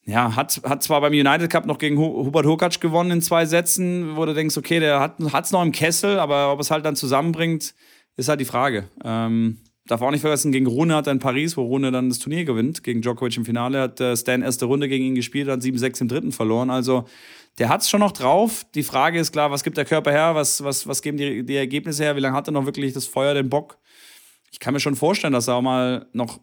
Speaker 1: Ja, hat, hat zwar beim United Cup noch gegen Hu- Hubert Hurkacz gewonnen in zwei Sätzen, wo du denkst, okay, der hat es noch im Kessel, aber ob es halt dann zusammenbringt, ist halt die Frage. Ähm, darf auch nicht vergessen, gegen Rune hat er in Paris, wo Rune dann das Turnier gewinnt, gegen Djokovic im Finale, hat äh, Stan erste Runde gegen ihn gespielt, hat 7-6 im dritten verloren. Also der hat es schon noch drauf. Die Frage ist klar, was gibt der Körper her, was, was, was geben die, die Ergebnisse her, wie lange hat er noch wirklich das Feuer, den Bock? Ich kann mir schon vorstellen, dass er auch mal noch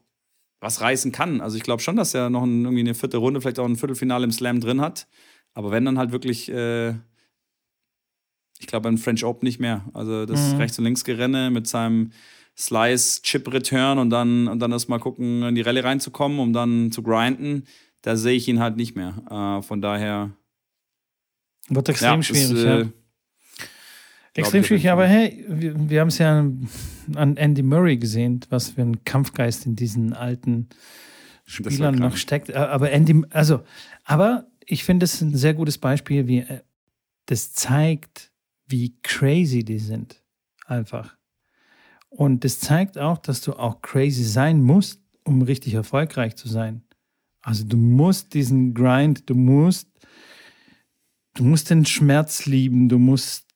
Speaker 1: was reißen kann. Also ich glaube schon, dass er noch ein, irgendwie eine vierte Runde, vielleicht auch ein Viertelfinale im Slam drin hat. Aber wenn dann halt wirklich, äh, ich glaube beim French Open nicht mehr. Also das
Speaker 2: Mhm.
Speaker 1: Rechts- und Linksgerenne mit seinem Slice-Chip-Return und dann, und dann erst mal gucken, in die Rallye reinzukommen, um dann zu grinden, da sehe ich ihn halt nicht mehr. Äh, von daher.
Speaker 2: Wird extrem
Speaker 1: ist,
Speaker 2: schwierig,
Speaker 1: äh,
Speaker 2: ja. Extrem schwierig, aber hey, wir, wir haben es ja an Andy Murray gesehen, was für ein Kampfgeist in diesen alten Spielern noch steckt. Aber Andy, also, aber ich finde es ein sehr gutes Beispiel, wie äh, das zeigt, wie crazy die sind. Einfach. Und das zeigt auch, dass du auch crazy sein musst, um richtig erfolgreich zu sein. Also du musst diesen Grind, du musst, du musst den Schmerz lieben, du musst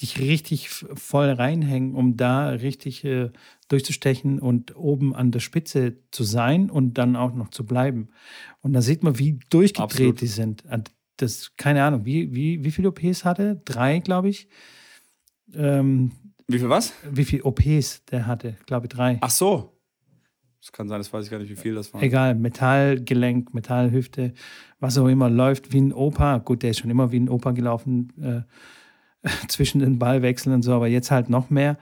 Speaker 2: dich richtig voll reinhängen, um da richtig äh, durchzustechen und oben an der Spitze zu sein und dann auch noch zu bleiben. Und da sieht man, wie durchgedreht
Speaker 1: Absolut.
Speaker 2: die sind. Das, keine Ahnung, wie, wie, wie viele OPs hatte? Drei, glaube ich. Ähm,
Speaker 1: Wie viel was?
Speaker 2: wie viele OPs der hatte? Ich glaube drei.
Speaker 1: Ach so. Das kann sein, das weiß ich gar nicht, wie viel das war.
Speaker 2: Egal, Metallgelenk, Metallhüfte, was auch immer, läuft wie ein Opa. Gut, der ist schon immer wie ein Opa gelaufen äh, zwischen den Ballwechseln und so, aber jetzt halt noch mehr.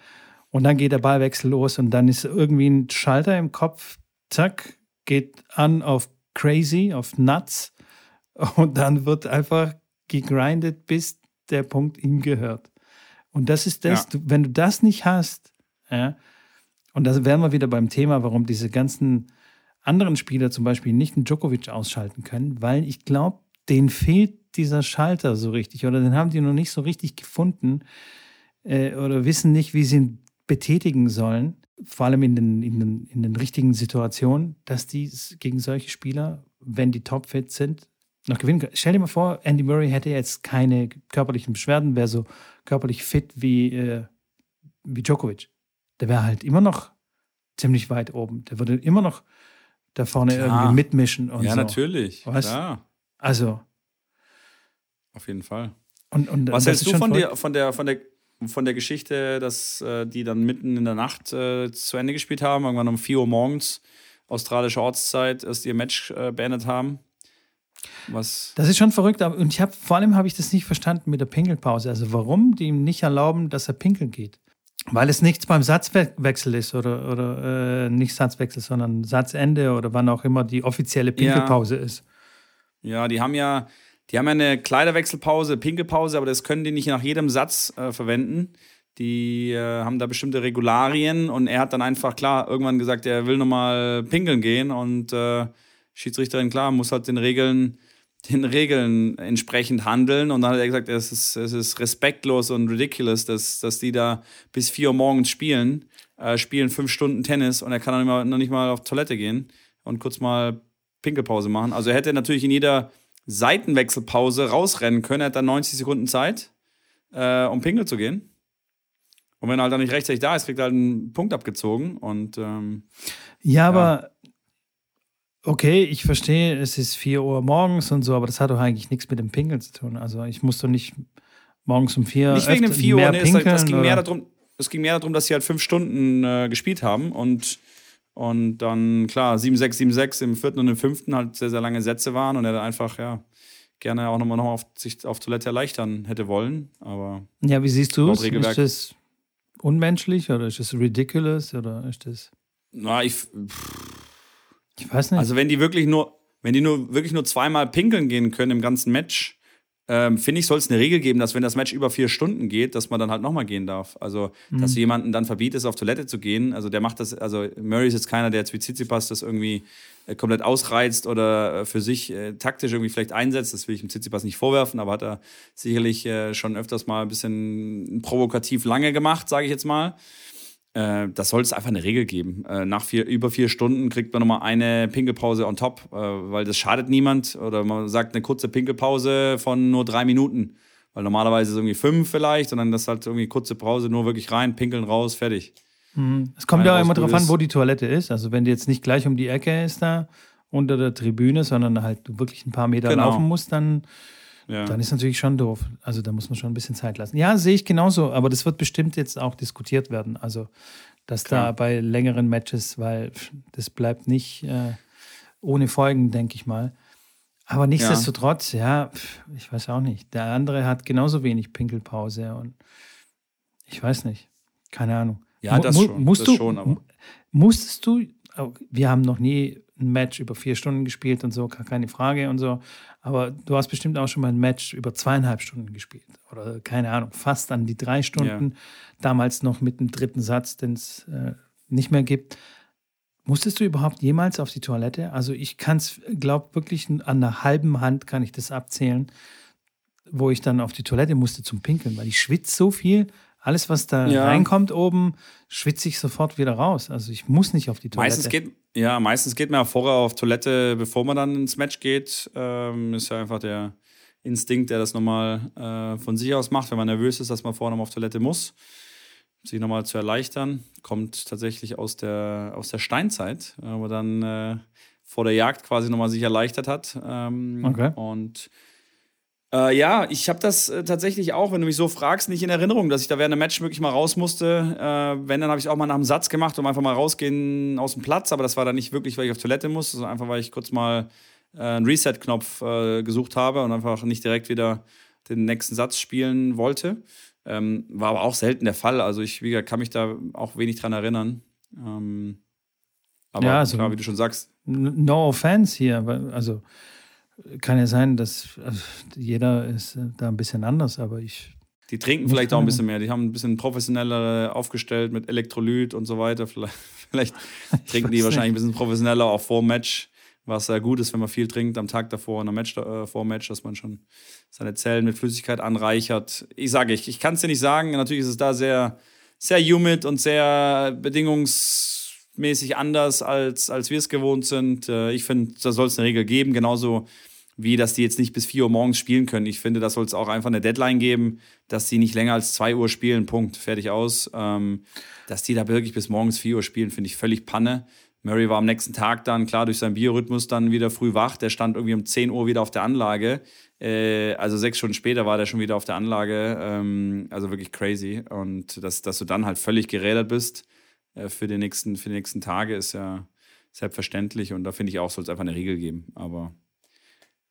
Speaker 2: Und dann geht der Ballwechsel los und dann ist irgendwie ein Schalter im Kopf, zack, geht an auf crazy, auf nuts und dann wird einfach gegrindet, bis der Punkt ihm gehört. Und das ist das,
Speaker 1: Ja.
Speaker 2: du, wenn du das nicht hast, ja, und da wären wir wieder beim Thema, warum diese ganzen anderen Spieler zum Beispiel nicht einen Djokovic ausschalten können, weil ich glaube, denen fehlt dieser Schalter so richtig oder den haben die noch nicht so richtig gefunden äh, oder wissen nicht, wie sie ihn betätigen sollen, vor allem in den, in den, in den richtigen Situationen, dass die gegen solche Spieler, wenn die topfit sind, noch gewinnen können. Stell dir mal vor, Andy Murray hätte jetzt keine körperlichen Beschwerden, wäre so körperlich fit wie, äh, wie Djokovic. Der wäre halt immer noch ziemlich weit oben. Der würde immer noch da vorne
Speaker 1: Klar.
Speaker 2: irgendwie mitmischen und
Speaker 1: ja,
Speaker 2: so.
Speaker 1: natürlich.
Speaker 2: Weißt?
Speaker 1: Klar,
Speaker 2: Also,
Speaker 1: auf jeden Fall.
Speaker 2: und, und
Speaker 1: Was hältst du
Speaker 2: schon
Speaker 1: von, dir, von, der, von, der, von der Geschichte, dass äh, die dann mitten in der Nacht äh, zu Ende gespielt haben, irgendwann um 4 Uhr morgens, australische Ortszeit, erst ihr Match äh, beendet haben? Was?
Speaker 2: Das ist schon verrückt, aber und ich habe vor allem habe ich das nicht verstanden mit der Pinkelpause. Also warum die ihm nicht erlauben, dass er pinkeln geht? Weil es nichts beim Satzwechsel ist oder, oder äh, nicht Satzwechsel, sondern Satzende oder wann auch immer die offizielle Pinkelpause ist.
Speaker 1: Ja, die haben ja, die haben ja eine Kleiderwechselpause, Pinkelpause, aber das können die nicht nach jedem Satz äh, verwenden. Die äh, haben da bestimmte Regularien und er hat dann einfach klar irgendwann gesagt, er will nochmal pinkeln gehen und äh, Schiedsrichterin klar muss halt den Regeln den Regeln entsprechend handeln und dann hat er gesagt, es ist, es ist respektlos und ridiculous, dass, dass die da bis 4 Uhr morgens spielen, äh, spielen fünf Stunden Tennis und er kann noch nicht, mal, noch nicht mal auf Toilette gehen und kurz mal Pinkelpause machen. Also er hätte natürlich in jeder Seitenwechselpause rausrennen können. Er hat dann 90 Sekunden Zeit, äh, um pinkeln zu gehen. Und wenn er halt dann nicht rechtzeitig da ist, kriegt er halt einen Punkt abgezogen. Und ähm,
Speaker 2: Ja, aber okay, ich verstehe, es ist 4 Uhr morgens und so, aber das hat doch eigentlich nichts mit dem Pinkeln zu tun. Also ich muss doch nicht morgens um 4
Speaker 1: nicht wegen dem
Speaker 2: öfter
Speaker 1: 4 Uhr, nee, es,
Speaker 2: pinkeln.
Speaker 1: es, ging mehr darum, es ging mehr darum, dass sie halt fünf Stunden äh, gespielt haben und, und dann, klar, 7-6, 7-6 im vierten und im fünften halt sehr, sehr lange Sätze waren und er dann einfach, ja, gerne auch nochmal noch auf sich auf Toilette erleichtern hätte wollen. Aber
Speaker 2: Ja, wie siehst du es? Ist das unmenschlich oder ist das ridiculous oder ist das.
Speaker 1: na, ich,
Speaker 2: Ich weiß nicht.
Speaker 1: Also wenn die wirklich nur, wenn die nur wirklich nur zweimal pinkeln gehen können im ganzen Match, ähm, finde ich, soll es eine Regel geben, dass wenn das Match über vier Stunden geht, dass man dann halt nochmal gehen darf. Also, mhm. dass du jemanden dann verbietest, auf Toilette zu gehen. Also, der macht das, also Murray ist jetzt keiner, der jetzt wie Tsitsipas das irgendwie äh, komplett ausreizt oder äh, für sich äh, taktisch irgendwie vielleicht einsetzt. Das will ich dem Tsitsipas nicht vorwerfen, aber hat er sicherlich äh, schon öfters mal ein bisschen provokativ lange gemacht, sage ich jetzt mal. Äh, das soll es einfach eine Regel geben. Äh, nach vier, über vier Stunden kriegt man nochmal eine Pinkelpause on top, äh, weil das schadet niemand. Oder man sagt eine kurze Pinkelpause von nur drei Minuten. Weil normalerweise ist es irgendwie fünf vielleicht, und dann das halt irgendwie kurze Pause, nur wirklich rein, pinkeln raus, fertig.
Speaker 2: Mhm. Es kommt ja auch immer darauf an, wo die Toilette ist. Also wenn die jetzt nicht gleich um die Ecke ist da unter der Tribüne, sondern halt du wirklich ein paar Meter genau. laufen musst, dann ja. dann ist natürlich schon doof. Also da muss man schon ein bisschen Zeit lassen. Ja, sehe ich genauso, aber das wird bestimmt jetzt auch diskutiert werden. Also, dass Klar. da bei längeren Matches, weil das bleibt nicht äh, ohne Folgen, denke ich mal. Aber nichtsdestotrotz, ja. ja, ich weiß auch nicht. Der andere hat genauso wenig Pinkelpause und ich weiß nicht. Keine Ahnung.
Speaker 1: Ja, das schon.
Speaker 2: Musst
Speaker 1: das
Speaker 2: du,
Speaker 1: schon, aber.
Speaker 2: Musstest du, oh, wir haben noch nie ein Match über vier Stunden gespielt und so, keine Frage und so. Aber du hast bestimmt auch schon mal ein Match über zweieinhalb Stunden gespielt. Oder keine Ahnung, fast an die drei Stunden. Ja. Damals noch mit einem dritten Satz, den es äh, nicht mehr gibt. Musstest du überhaupt jemals auf die Toilette? Also ich kann es, glaube wirklich an einer halben Hand kann ich das abzählen, wo ich dann auf die Toilette musste zum Pinkeln, weil ich schwitze so viel, alles, was da ja. reinkommt oben, schwitze ich sofort wieder raus. Also ich muss nicht auf die Toilette.
Speaker 1: Meistens geht, ja, meistens geht man ja vorher auf Toilette, bevor man dann ins Match geht. Ähm, ist ja einfach der Instinkt, der das nochmal äh, von sich aus macht, wenn man nervös ist, dass man vorher nochmal auf Toilette muss. Sich nochmal zu erleichtern. Kommt tatsächlich aus der, aus der Steinzeit, wo man dann äh, vor der Jagd quasi nochmal sich erleichtert hat. Ähm, okay. Und äh, ja, ich habe das äh, tatsächlich auch, wenn du mich so fragst, nicht in Erinnerung, dass ich da während einem Match wirklich mal raus musste. Äh, wenn, dann habe ich es auch mal nach einem Satz gemacht, um einfach mal rausgehen aus dem Platz. Aber das war dann nicht wirklich, weil ich auf Toilette musste, sondern einfach, weil ich kurz mal äh, einen Reset-Knopf äh, gesucht habe und einfach nicht direkt wieder den nächsten Satz spielen wollte. Ähm, war aber auch selten der Fall. Also ich gesagt, kann mich da auch wenig dran erinnern. Ähm, aber ja, also, klar, wie du schon sagst.
Speaker 2: No offense hier, also kann ja sein, dass also jeder ist äh, da ein bisschen anders, aber ich.
Speaker 1: Die trinken vielleicht auch ein bisschen mehr. Die haben ein bisschen professioneller aufgestellt mit Elektrolyt und so weiter. Vielleicht, vielleicht trinken die wahrscheinlich nicht. ein bisschen professioneller auch vor Match, was sehr gut ist, wenn man viel trinkt am Tag davor und am Match äh, vor Match, dass man schon seine Zellen mit Flüssigkeit anreichert. Ich sage, ich, ich kann es dir nicht sagen. Natürlich ist es da sehr, sehr humid und sehr bedingungsmäßig anders, als, als wir es gewohnt sind. Äh, ich finde, da soll es eine Regel geben. Genauso wie dass die jetzt nicht bis 4 Uhr morgens spielen können. Ich finde, da soll es auch einfach eine Deadline geben, dass sie nicht länger als 2 Uhr spielen. Punkt. Fertig aus. Ähm, dass die da wirklich bis morgens 4 Uhr spielen, finde ich völlig Panne. Murray war am nächsten Tag dann, klar, durch seinen Biorhythmus dann wieder früh wach. Der stand irgendwie um 10 Uhr wieder auf der Anlage. Äh, also sechs Stunden später war der schon wieder auf der Anlage. Ähm, also wirklich crazy. Und dass, dass du dann halt völlig gerädert bist äh, für, die nächsten, für die nächsten Tage, ist ja selbstverständlich. Und da finde ich auch, soll es einfach eine Regel geben. Aber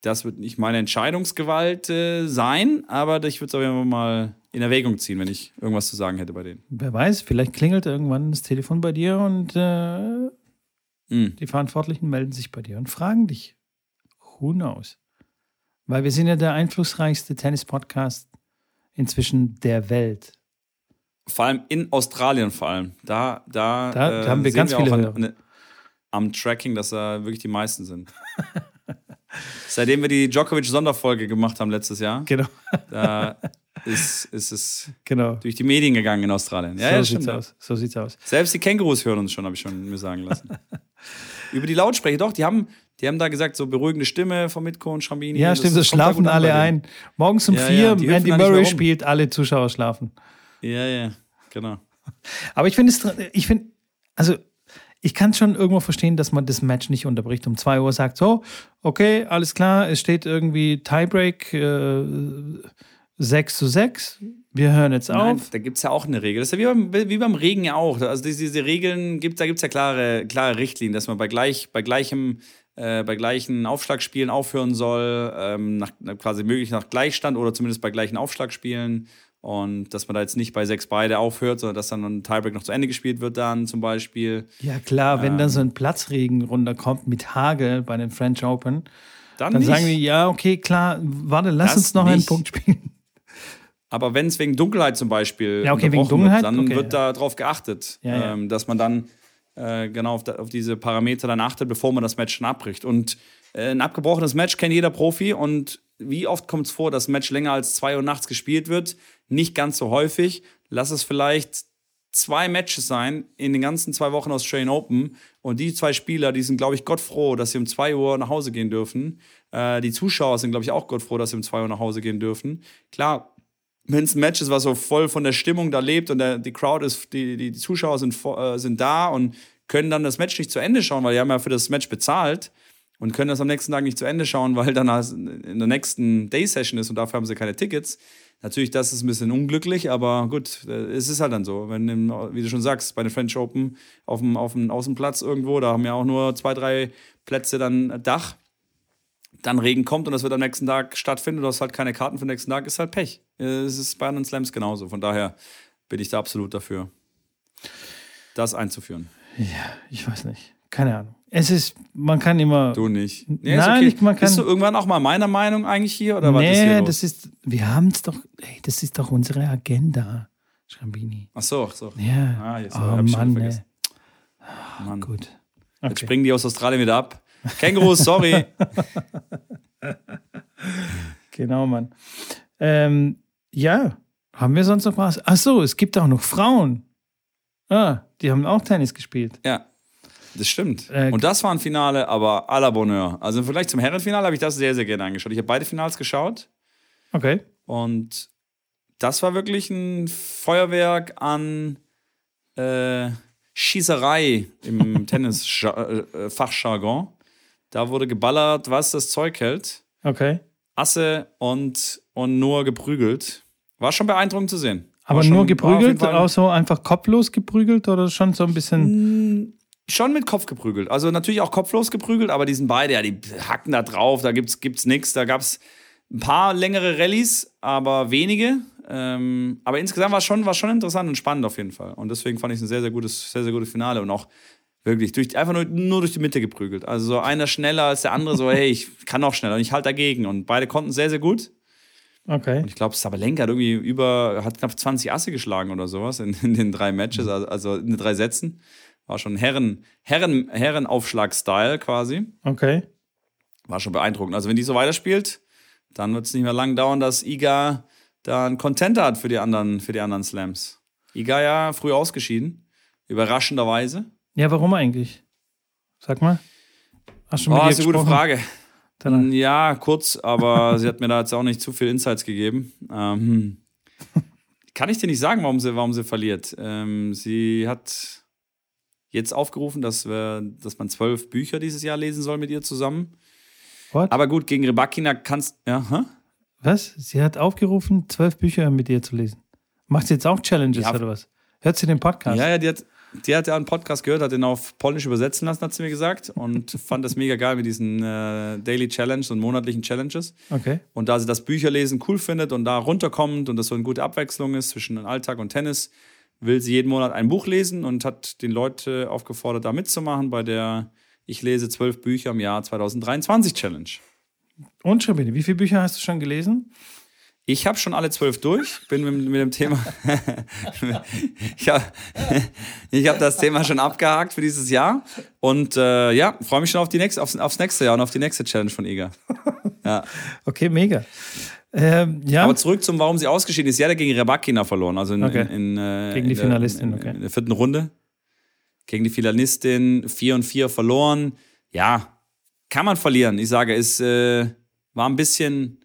Speaker 1: das wird nicht meine Entscheidungsgewalt äh, sein, aber ich würde es auf jeden Fall mal in Erwägung ziehen, wenn ich irgendwas zu sagen hätte bei denen.
Speaker 2: Wer weiß, vielleicht klingelt irgendwann das Telefon bei dir und äh, mm. die Verantwortlichen melden sich bei dir und fragen dich. Who knows? Weil wir sind ja der einflussreichste Tennis-Podcast inzwischen der Welt.
Speaker 1: Vor allem in Australien, vor allem. Da, da,
Speaker 2: da, äh, da haben wir ganz wir viele an, an,
Speaker 1: am Tracking, dass da wirklich die meisten sind. Seitdem wir die Djokovic-Sonderfolge gemacht haben letztes Jahr.
Speaker 2: Genau.
Speaker 1: Da ist, ist es
Speaker 2: genau.
Speaker 1: durch die Medien gegangen in Australien.
Speaker 2: Ja, so ja, sieht's stimmt. aus. So sieht's aus.
Speaker 1: Selbst die Kängurus hören uns schon, habe ich schon mir sagen lassen. Über die Lautsprecher, doch, die haben, die haben da gesagt, so beruhigende Stimme von Mitko und Schrambini.
Speaker 2: Ja, stimmt, das schlafen alle ein. Morgens um ja, vier, ja, Andy Murray spielt, alle Zuschauer schlafen.
Speaker 1: Ja, ja, genau.
Speaker 2: Aber ich finde es, ich finde, also ich kann schon irgendwo verstehen, dass man das Match nicht unterbricht. Um 2 Uhr sagt, so, okay, alles klar, es steht irgendwie Tiebreak äh, 6 zu 6. Wir hören jetzt Nein, auf.
Speaker 1: Da gibt es ja auch eine Regel. Das ist ja wie beim, wie beim Regen ja auch. Also diese, diese Regeln gibt da gibt es ja klare, klare Richtlinien, dass man bei, gleich, bei gleichem äh, bei gleichen Aufschlagspielen aufhören soll, ähm, nach, quasi möglich nach Gleichstand oder zumindest bei gleichen Aufschlagspielen. Und dass man da jetzt nicht bei sechs beide aufhört, sondern dass dann ein Tiebreak noch zu Ende gespielt wird, dann zum Beispiel.
Speaker 2: Ja, klar, wenn ähm, dann so ein Platzregen runterkommt mit Hagel bei den French Open
Speaker 1: Dann,
Speaker 2: Dann sagen die, ja, okay, klar, warte, lass
Speaker 1: Das
Speaker 2: uns noch einen
Speaker 1: nicht.
Speaker 2: Punkt spielen.
Speaker 1: Aber wenn es wegen Dunkelheit zum Beispiel
Speaker 2: Ja, okay, wegen Dunkelheit?
Speaker 1: wird, dann
Speaker 2: Okay,
Speaker 1: wird
Speaker 2: ja.
Speaker 1: darauf geachtet,
Speaker 2: ja.
Speaker 1: Ähm, dass man dann äh, genau auf, da, auf diese Parameter dann achtet, bevor man das Match schon abbricht. Und äh, ein abgebrochenes Match kennt jeder Profi und wie oft kommt es vor, dass ein Match länger als zwei Uhr nachts gespielt wird? Nicht ganz so häufig. Lass es vielleicht zwei Matches sein in den ganzen zwei Wochen Australian Open. Und die zwei Spieler, die sind, glaube ich, Gott froh, dass sie um zwei Uhr nach Hause gehen dürfen. Äh, die Zuschauer sind, glaube ich, auch Gott froh, dass sie um zwei Uhr nach Hause gehen dürfen. Klar, wenn es ein Match ist, was so voll von der Stimmung da lebt und der, die Crowd ist, die, die, die Zuschauer sind, äh, sind da und können dann das Match nicht zu Ende schauen, weil die haben ja für das Match bezahlt und können das am nächsten Tag nicht zu Ende schauen, weil dann in der nächsten Day-Session ist und dafür haben sie keine Tickets. Natürlich, das ist ein bisschen unglücklich, aber gut, äh, es ist halt dann so. Wenn, wie du schon sagst, bei den French Open auf dem, auf dem Außenplatz irgendwo, da haben ja auch nur zwei, drei Plätze dann Dach, dann Regen kommt und das wird am nächsten Tag stattfinden, du hast halt keine Karten für den nächsten Tag, ist halt Pech. Es ist bei anderen Slams genauso. Von daher bin ich da absolut dafür, das einzuführen.
Speaker 2: Ich weiß nicht. Keine Ahnung. Es ist, man kann immer.
Speaker 1: Du nicht. Nee,
Speaker 2: Nein, ich- man kann-
Speaker 1: Bist du irgendwann auch mal meiner Meinung eigentlich hier? Oder was ist hier
Speaker 2: nee,
Speaker 1: los?
Speaker 2: das ist, wir haben es doch, ey, das ist doch unsere Agenda, Schrambini.
Speaker 1: Ach so, ach so.
Speaker 2: Ja.
Speaker 1: Ah, jetzt
Speaker 2: oh,
Speaker 1: hab ich
Speaker 2: Mann,
Speaker 1: vergessen.
Speaker 2: ey.
Speaker 1: Mann.
Speaker 2: Gut.
Speaker 1: Jetzt
Speaker 2: Okay.
Speaker 1: springen die aus Australien wieder ab. Kängurus, sorry.
Speaker 2: Genau, Mann. Ähm, ja, haben wir sonst noch was? Ach so, es gibt auch noch Frauen. Ah, die haben auch Tennis gespielt.
Speaker 1: ja, das stimmt.
Speaker 2: Äh,
Speaker 1: Und das war ein Finale, aber à la Bonheur. Also im Vergleich zum Herrenfinale habe ich das sehr, sehr gerne angeschaut. Ich habe beide Finals geschaut.
Speaker 2: Okay.
Speaker 1: Und das war wirklich ein Feuerwerk an äh, Schießerei im Tennis-Fachjargon. Da wurde geballert, was das Zeug hält.
Speaker 2: Okay.
Speaker 1: Asse und, und nur geprügelt. War schon beeindruckend zu sehen.
Speaker 2: Aber
Speaker 1: schon-
Speaker 2: nur geprügelt, auch so einfach kopflos geprügelt oder schon so ein bisschen.
Speaker 1: Schon mit Kopf geprügelt. Also natürlich auch kopflos geprügelt, aber die sind beide, ja, die hacken da drauf, da gibt's, gibt's nichts. Da gab's ein paar längere Rallyes, aber wenige. Ähm, aber insgesamt war es schon, war schon interessant und spannend auf jeden Fall. Und deswegen fand ich es ein sehr, sehr gutes, sehr, sehr gutes Finale und auch wirklich durch, einfach nur, nur durch die Mitte geprügelt. Also so einer schneller als der andere, so, hey, ich kann noch schneller und ich halte dagegen. Und beide konnten sehr, sehr gut.
Speaker 2: Okay.
Speaker 1: Ich glaube, Sabalenka hat irgendwie über, hat knapp 20 Asse geschlagen oder sowas in, in den drei Matches, also, also in den drei Sätzen. War schon Herren, Herren, Herrenaufschlag-Style quasi.
Speaker 2: Okay.
Speaker 1: War schon beeindruckend. Also wenn die so weiterspielt, dann wird es nicht mehr lang dauern, dass Iga da einen Contenter hat für die anderen, für die anderen Slams. Iga ja früh ausgeschieden. Überraschenderweise.
Speaker 2: Ja, warum eigentlich? Sag mal. Hast du
Speaker 1: Oh,
Speaker 2: ihr
Speaker 1: ist eine gute? Frage.
Speaker 2: Danach.
Speaker 1: Ja, kurz, aber sie hat mir da jetzt auch nicht zu viel Insights gegeben. Ähm, kann ich dir nicht sagen, warum sie, warum sie verliert. Ähm, sie hat jetzt aufgerufen, dass, wir, dass man zwölf Bücher dieses Jahr lesen soll mit ihr zusammen.
Speaker 2: What?
Speaker 1: Aber gut, gegen Rebakina kannst ja, hä?
Speaker 2: Was? Sie hat aufgerufen, zwölf Bücher mit dir zu lesen. Macht sie jetzt auch Challenges
Speaker 1: Ja.
Speaker 2: oder was? Hört sie den Podcast?
Speaker 1: Ja, ja, die hat, die hat ja einen Podcast gehört, hat den auf Polnisch übersetzen lassen, hat sie mir gesagt. Und fand das mega geil mit diesen äh, Daily Challenge und monatlichen Challenges.
Speaker 2: Okay.
Speaker 1: Und da sie das Bücherlesen cool findet und da runterkommt und das so eine gute Abwechslung ist zwischen Alltag und Tennis, will sie jeden Monat ein Buch lesen und hat den Leute aufgefordert, da mitzumachen bei der Ich lese zwölf Bücher im Jahr 2023 Challenge.
Speaker 2: Und Schabine, wie viele Bücher hast du schon gelesen?
Speaker 1: Ich habe schon alle zwölf durch, bin mit, mit dem Thema. ich habe hab das Thema schon abgehakt für dieses Jahr und äh, ja, freue mich schon auf die nächste, aufs, aufs nächste Jahr und auf die nächste Challenge von Iga. Ja.
Speaker 2: Okay, mega. Ähm, ja,
Speaker 1: Aber zurück zum, warum sie ausgeschieden ist. Sie hat ja gegen Rebakina verloren, also in,
Speaker 2: Okay.
Speaker 1: in, in, äh,
Speaker 2: Gegen die
Speaker 1: in der-
Speaker 2: Finalistin,
Speaker 1: in,
Speaker 2: okay.
Speaker 1: in der vierten Runde. Gegen die Finalistin 4 und 4 verloren. Ja, kann man verlieren. Ich sage, es äh, war ein bisschen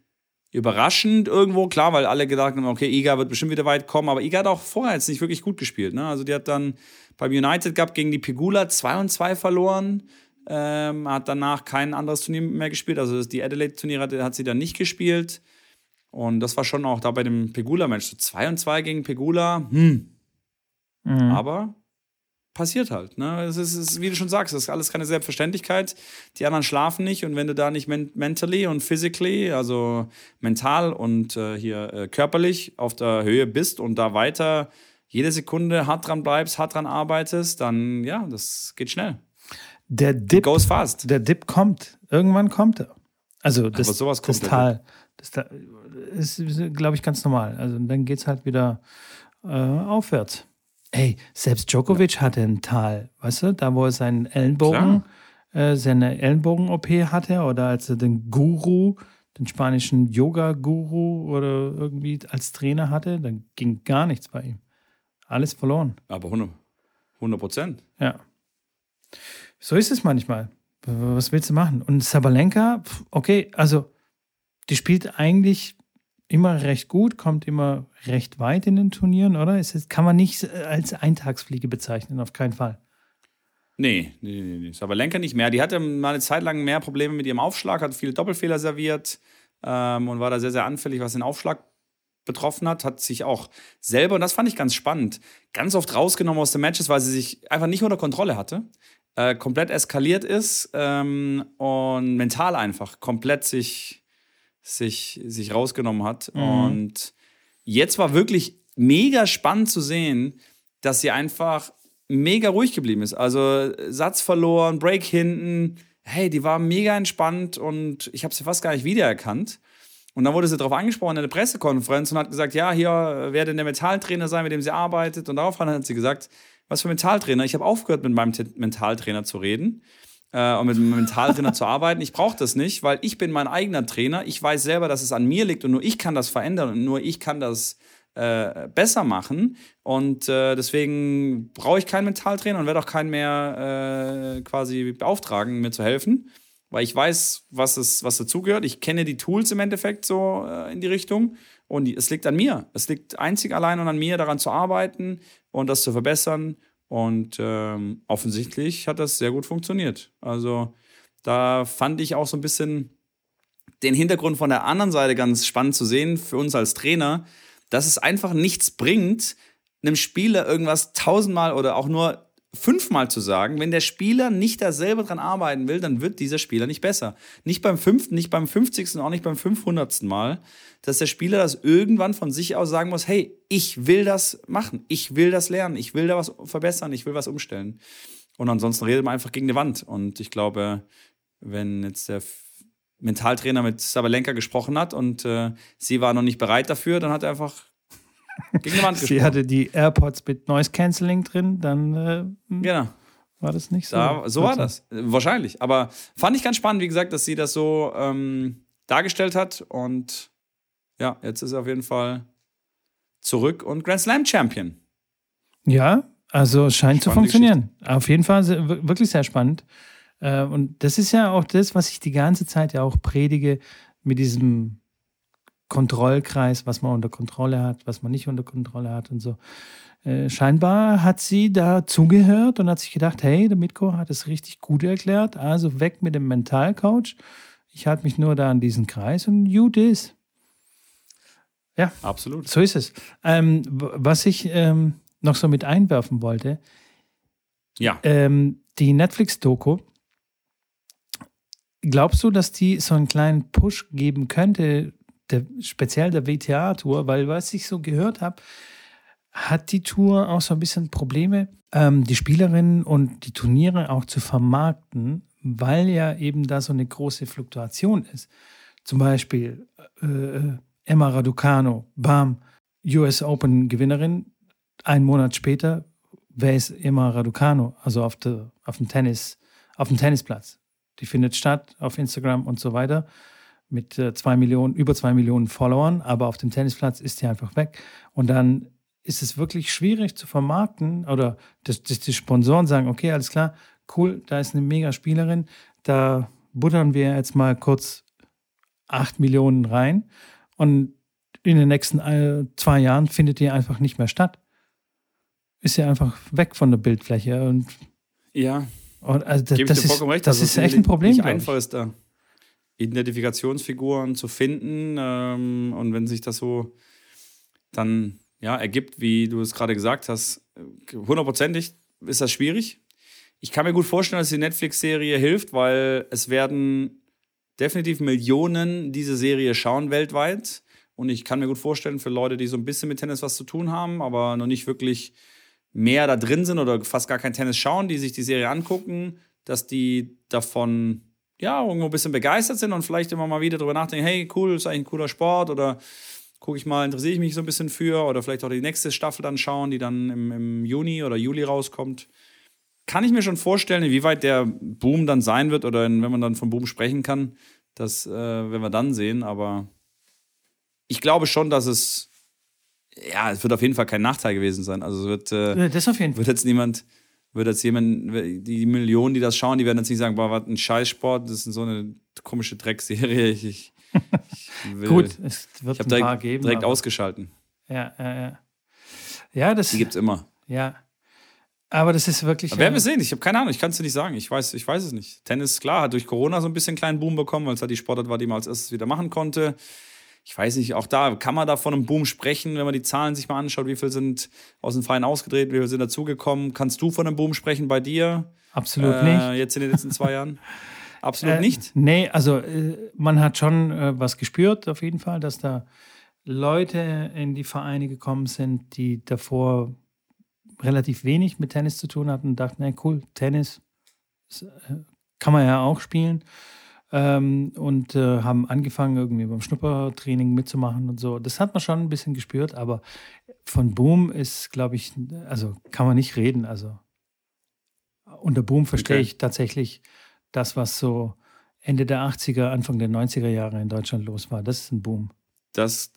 Speaker 1: überraschend irgendwo, klar, weil alle gedacht haben, okay, Iga wird bestimmt wieder weit kommen, aber Iga hat auch vorher jetzt nicht wirklich gut gespielt. Ne? Also die hat dann beim United Cup gegen die Pegula 2 und 2 verloren, ähm, hat danach kein anderes Turnier mehr gespielt, also das- die Adelaide-Turniere hat, hat sie dann nicht gespielt. Und das war schon auch da bei dem Pegula-Match. So 2 und 2 gegen Pegula, hm.
Speaker 2: Mhm.
Speaker 1: Aber passiert halt. Ne? Es ist, es ist, wie du schon sagst, das ist alles keine Selbstverständlichkeit. Die anderen schlafen nicht und wenn du da nicht men mentally und physically, also mental und äh, hier äh, körperlich auf der Höhe bist und da weiter jede Sekunde hart dran bleibst, hart dran arbeitest, dann ja, das geht schnell.
Speaker 2: der Dip,
Speaker 1: Goes fast.
Speaker 2: der Dip kommt. Irgendwann kommt er. Also das,
Speaker 1: Aber sowas
Speaker 2: das
Speaker 1: komplett.
Speaker 2: Tal, das ist, glaube ich, ganz normal. Also dann geht es halt wieder äh, aufwärts. Ey, selbst Djokovic hatte ein Tal, weißt du, da wo er seinen Ellenbogen, äh, seine Ellenbogen-OP hatte oder als er den Guru, den spanischen Yoga-Guru oder irgendwie als Trainer hatte, dann ging gar nichts bei ihm. Alles verloren.
Speaker 1: Aber 100 100 Prozent.
Speaker 2: Ja. So ist es manchmal. Was willst du machen? Und Sabalenka, okay, also die spielt eigentlich immer recht gut, kommt immer recht weit in den Turnieren, oder? Es kann man nicht als Eintagsfliege bezeichnen, auf keinen Fall.
Speaker 1: Nee, nee, nee, nee. Sabalenka nicht mehr. Die hatte mal eine Zeit lang mehr Probleme mit ihrem Aufschlag, hat viele Doppelfehler serviert ähm, und war da sehr, sehr anfällig, was den Aufschlag betroffen hat. Hat sich auch selber, und das fand ich ganz spannend, ganz oft rausgenommen aus den Matches, weil sie sich einfach nicht unter Kontrolle hatte. Äh, komplett eskaliert ist ähm, und mental einfach komplett sich, sich, sich rausgenommen hat. Und jetzt war wirklich mega spannend zu sehen, dass sie einfach mega ruhig geblieben ist. Also Satz verloren, Break hinten. Hey, die war mega entspannt und ich habe sie fast gar nicht wiedererkannt. Und dann wurde sie darauf angesprochen in der Pressekonferenz und hat gesagt, ja, hier wer denn der Mentaltrainer sein, mit dem sie arbeitet. Und daraufhin hat sie gesagt, was für Mentaltrainer? Ich habe aufgehört, mit meinem Mentaltrainer zu reden äh, und mit einem Mentaltrainer zu arbeiten. Ich brauche das nicht, weil ich bin mein eigener Trainer. Ich weiß selber, dass es an mir liegt und nur ich kann das verändern und nur ich kann das äh, besser machen. Und äh, deswegen brauche ich keinen Mentaltrainer und werde auch keinen mehr äh, quasi beauftragen, mir zu helfen. Weil ich weiß, was, es, was dazugehört. Ich kenne die Tools im Endeffekt so äh, in die Richtung. Und es liegt an mir. Es liegt einzig allein und an mir, daran zu arbeiten und das zu verbessern. Und ähm, offensichtlich hat das sehr gut funktioniert. Also da fand ich auch so ein bisschen den Hintergrund von der anderen Seite ganz spannend zu sehen für uns als Trainer, dass es einfach nichts bringt, einem Spieler irgendwas tausendmal oder auch nur fünfmal zu sagen. Wenn der Spieler nicht da selber dran arbeiten will, dann wird dieser Spieler nicht besser. Nicht beim fünften, nicht beim fünfzigsten, auch nicht beim fünfhundertsten Mal, dass der Spieler das irgendwann von sich aus sagen muss, hey, ich will das machen, ich will das lernen, ich will da was verbessern, ich will was umstellen. Und ansonsten redet man einfach gegen die Wand. Und ich glaube, wenn jetzt der Mentaltrainer mit Sabalenka gesprochen hat und äh, sie war noch nicht bereit dafür, dann hat er einfach gegen die Wand gesprochen.
Speaker 2: Sie hatte die AirPods mit Noise Cancelling drin, dann äh,
Speaker 1: genau.
Speaker 2: war das nicht so.
Speaker 1: Da, so war das. Äh, Wahrscheinlich. Aber fand ich ganz spannend, wie gesagt, dass sie das so ähm, dargestellt hat. Und ja, jetzt ist er auf jeden Fall zurück und Grand Slam Champion.
Speaker 2: Ja, also scheint zu
Speaker 1: Spannende
Speaker 2: funktionieren. Auf jeden Fall wirklich sehr spannend. Äh, Und das ist ja auch das, was ich die ganze Zeit ja auch predige mit diesem Kontrollkreis, was man unter Kontrolle hat, was man nicht unter Kontrolle hat und so. Äh, Scheinbar hat sie da zugehört und hat sich gedacht, hey, der Mitko hat es richtig gut erklärt, also weg mit dem Mentalcoach. Ich halte mich nur da an diesen Kreis und you this.
Speaker 1: Absolut.
Speaker 2: So ist es. Ähm, was ich ähm, noch so mit einwerfen wollte,
Speaker 1: Ja.
Speaker 2: ähm, die Netflix-Doku, glaubst du, dass die so einen kleinen Push geben könnte, der, speziell der WTA-Tour? Weil was ich so gehört habe, hat die Tour auch so ein bisschen Probleme, ähm, die Spielerinnen und die Turniere auch zu vermarkten, weil ja eben da so eine große Fluktuation ist. Zum Beispiel äh, Emma Raducano, bam, US Open Gewinnerin. Ein Monat später, wer ist Emma Raducano? Also auf, der, auf dem Tennis, auf dem Tennisplatz. Die findet statt auf Instagram und so weiter mit äh, zwei Millionen, über zwei Millionen Followern, aber auf dem Tennisplatz ist die einfach weg. Und dann ist es wirklich schwierig zu vermarkten oder dass, dass die Sponsoren sagen, okay, alles klar, cool, da ist eine mega Spielerin, da buttern wir jetzt mal kurz acht Millionen rein und in den nächsten äh, zwei Jahren findet die einfach nicht mehr statt. Ist ja einfach weg von der Bildfläche und,
Speaker 1: Ja.
Speaker 2: und also das, das ist, das ist echt ein Problem.
Speaker 1: Nicht einfach ist da Identifikationsfiguren zu finden. Ähm, und wenn sich das so dann ja, ergibt, wie du es gerade gesagt hast, äh, hundertprozentig ist das schwierig. Ich kann mir gut vorstellen, dass die Netflix-Serie hilft, weil es werden definitiv Millionen diese Serie schauen weltweit. Und ich kann mir gut vorstellen, für Leute, die so ein bisschen mit Tennis was zu tun haben, aber noch nicht wirklich mehr da drin sind oder fast gar kein Tennis schauen, die sich die Serie angucken, dass die davon ja, irgendwo ein bisschen begeistert sind und vielleicht immer mal wieder drüber nachdenken, hey, cool, ist eigentlich ein cooler Sport oder gucke ich mal, interessiere ich mich so ein bisschen für oder vielleicht auch die nächste Staffel dann schauen, die dann im, im Juni oder Juli rauskommt. Kann ich mir schon vorstellen, inwieweit der Boom dann sein wird oder wenn man dann vom Boom sprechen kann, das äh, werden wir dann sehen, aber ich glaube schon, dass es ja, es wird auf jeden Fall kein Nachteil gewesen sein. Also es wird, äh,
Speaker 2: das auf jeden Fall.
Speaker 1: wird jetzt niemand, wird jetzt jemand, die Millionen, die das schauen, die werden jetzt nicht sagen, boah, was ein Scheißsport, das ist so eine komische Dreckserie. Ich, ich,
Speaker 2: will, Gut, es wird
Speaker 1: ich ein direkt, paar geben. Direkt ausgeschalten.
Speaker 2: Ja, ja, ja. Ja, das.
Speaker 1: Die gibt's immer.
Speaker 2: Ja. Aber das ist wirklich.
Speaker 1: Aber werden wir sehen. Ich habe keine Ahnung. Ich kann es dir nicht sagen. Ich weiß, ich weiß es nicht. Tennis, klar, hat durch Corona so ein bisschen einen kleinen Boom bekommen, weil es halt die Sportart war, die man als erstes wieder machen konnte ich weiß nicht, auch da kann man da von einem Boom sprechen, wenn man die Zahlen sich mal anschaut, wie viel sind aus dem Verein ausgedreht, wie viel sind dazugekommen. Kannst du von einem Boom sprechen bei dir?
Speaker 2: Absolut äh, nicht.
Speaker 1: Jetzt in den letzten zwei Jahren? Absolut
Speaker 2: äh,
Speaker 1: nicht?
Speaker 2: Nee, also äh, man hat schon äh, was gespürt, auf jeden Fall, dass da Leute in die Vereine gekommen sind, die davor relativ wenig mit Tennis zu tun hatten und dachten, hey, cool, Tennis äh, kann man ja auch spielen ähm, und äh, haben angefangen, irgendwie beim Schnuppertraining mitzumachen und so. Das hat man schon ein bisschen gespürt, aber von Boom ist, glaube ich, also kann man nicht reden. Also unter Boom verstehe okay. ich tatsächlich das, was so Ende der 80er, Anfang der 90er Jahre in Deutschland los war. Das ist ein Boom.
Speaker 1: Das,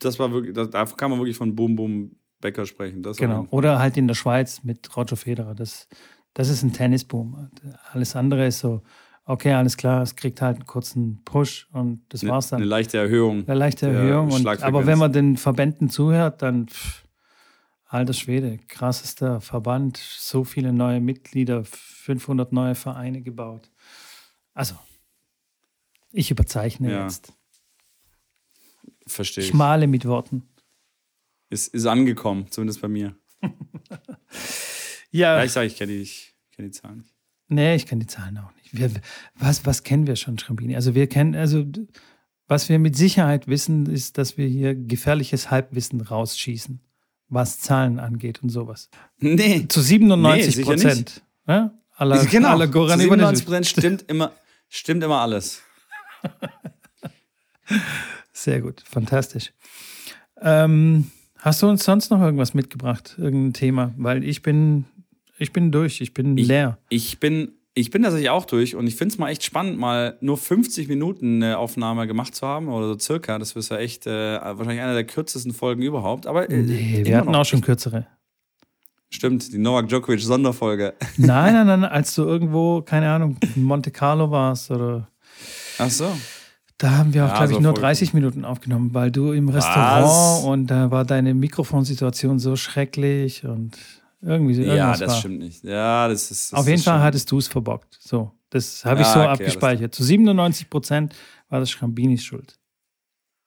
Speaker 1: das war wirklich, das, da kann man wirklich von Boom Boom Becker sprechen. Das
Speaker 2: genau. Oder halt in der Schweiz mit Roger Federer. Das, das ist ein Tennisboom. Alles andere ist so okay, alles klar, es kriegt halt einen kurzen Push und das war's dann.
Speaker 1: Eine leichte Erhöhung.
Speaker 2: Eine leichte Erhöhung. Und, aber wenn man den Verbänden zuhört, dann, pff, alter Schwede, krassester Verband, so viele neue Mitglieder, 500 neue Vereine gebaut. Also, ich überzeichne ja. jetzt.
Speaker 1: Verstehe ich.
Speaker 2: Male mit Worten.
Speaker 1: Ist, ist angekommen, zumindest bei mir.
Speaker 2: ja.
Speaker 1: ja. Ich sage, ich kenne die, kenn die Zahlen nicht.
Speaker 2: Nee, ich kenne die Zahlen auch nicht. Wir, was, was kennen wir schon, Schrambini? Also wir kennen, also was wir mit Sicherheit wissen, ist, dass wir hier gefährliches Halbwissen rausschießen, was Zahlen angeht und sowas.
Speaker 1: Nee.
Speaker 2: Zu 97 nee, Prozent. Ja?
Speaker 1: Aller, genau. aller Goran Zu 97 Prozent stimmt immer, stimmt immer alles.
Speaker 2: Sehr gut, fantastisch. Ähm, hast du uns sonst noch irgendwas mitgebracht, irgendein Thema? Weil ich bin ich bin durch, ich bin
Speaker 1: ich,
Speaker 2: leer.
Speaker 1: Ich bin, ich bin tatsächlich auch durch und ich finde es mal echt spannend, mal nur 50 Minuten eine Aufnahme gemacht zu haben oder so circa. Das ist ja echt äh, wahrscheinlich eine der kürzesten Folgen überhaupt. Aber
Speaker 2: äh, nee, wir hatten auch schon kürzere.
Speaker 1: Stimmt, die Novak Djokovic Sonderfolge.
Speaker 2: Nein, nein, nein, als du irgendwo, keine Ahnung, in Monte Carlo warst oder.
Speaker 1: Ach so.
Speaker 2: Da haben wir auch, ja, glaube ich, nur 30 Minuten aufgenommen, weil du im Restaurant Was? und da war deine Mikrofonsituation so schrecklich und irgendwie so.
Speaker 1: Ja, das war. stimmt nicht. Ja, das ist.
Speaker 2: Das Auf jeden Fall hattest du es verbockt. So, das habe ich so okay, abgespeichert. Zu 97 Prozent war das Schrambinis Schuld.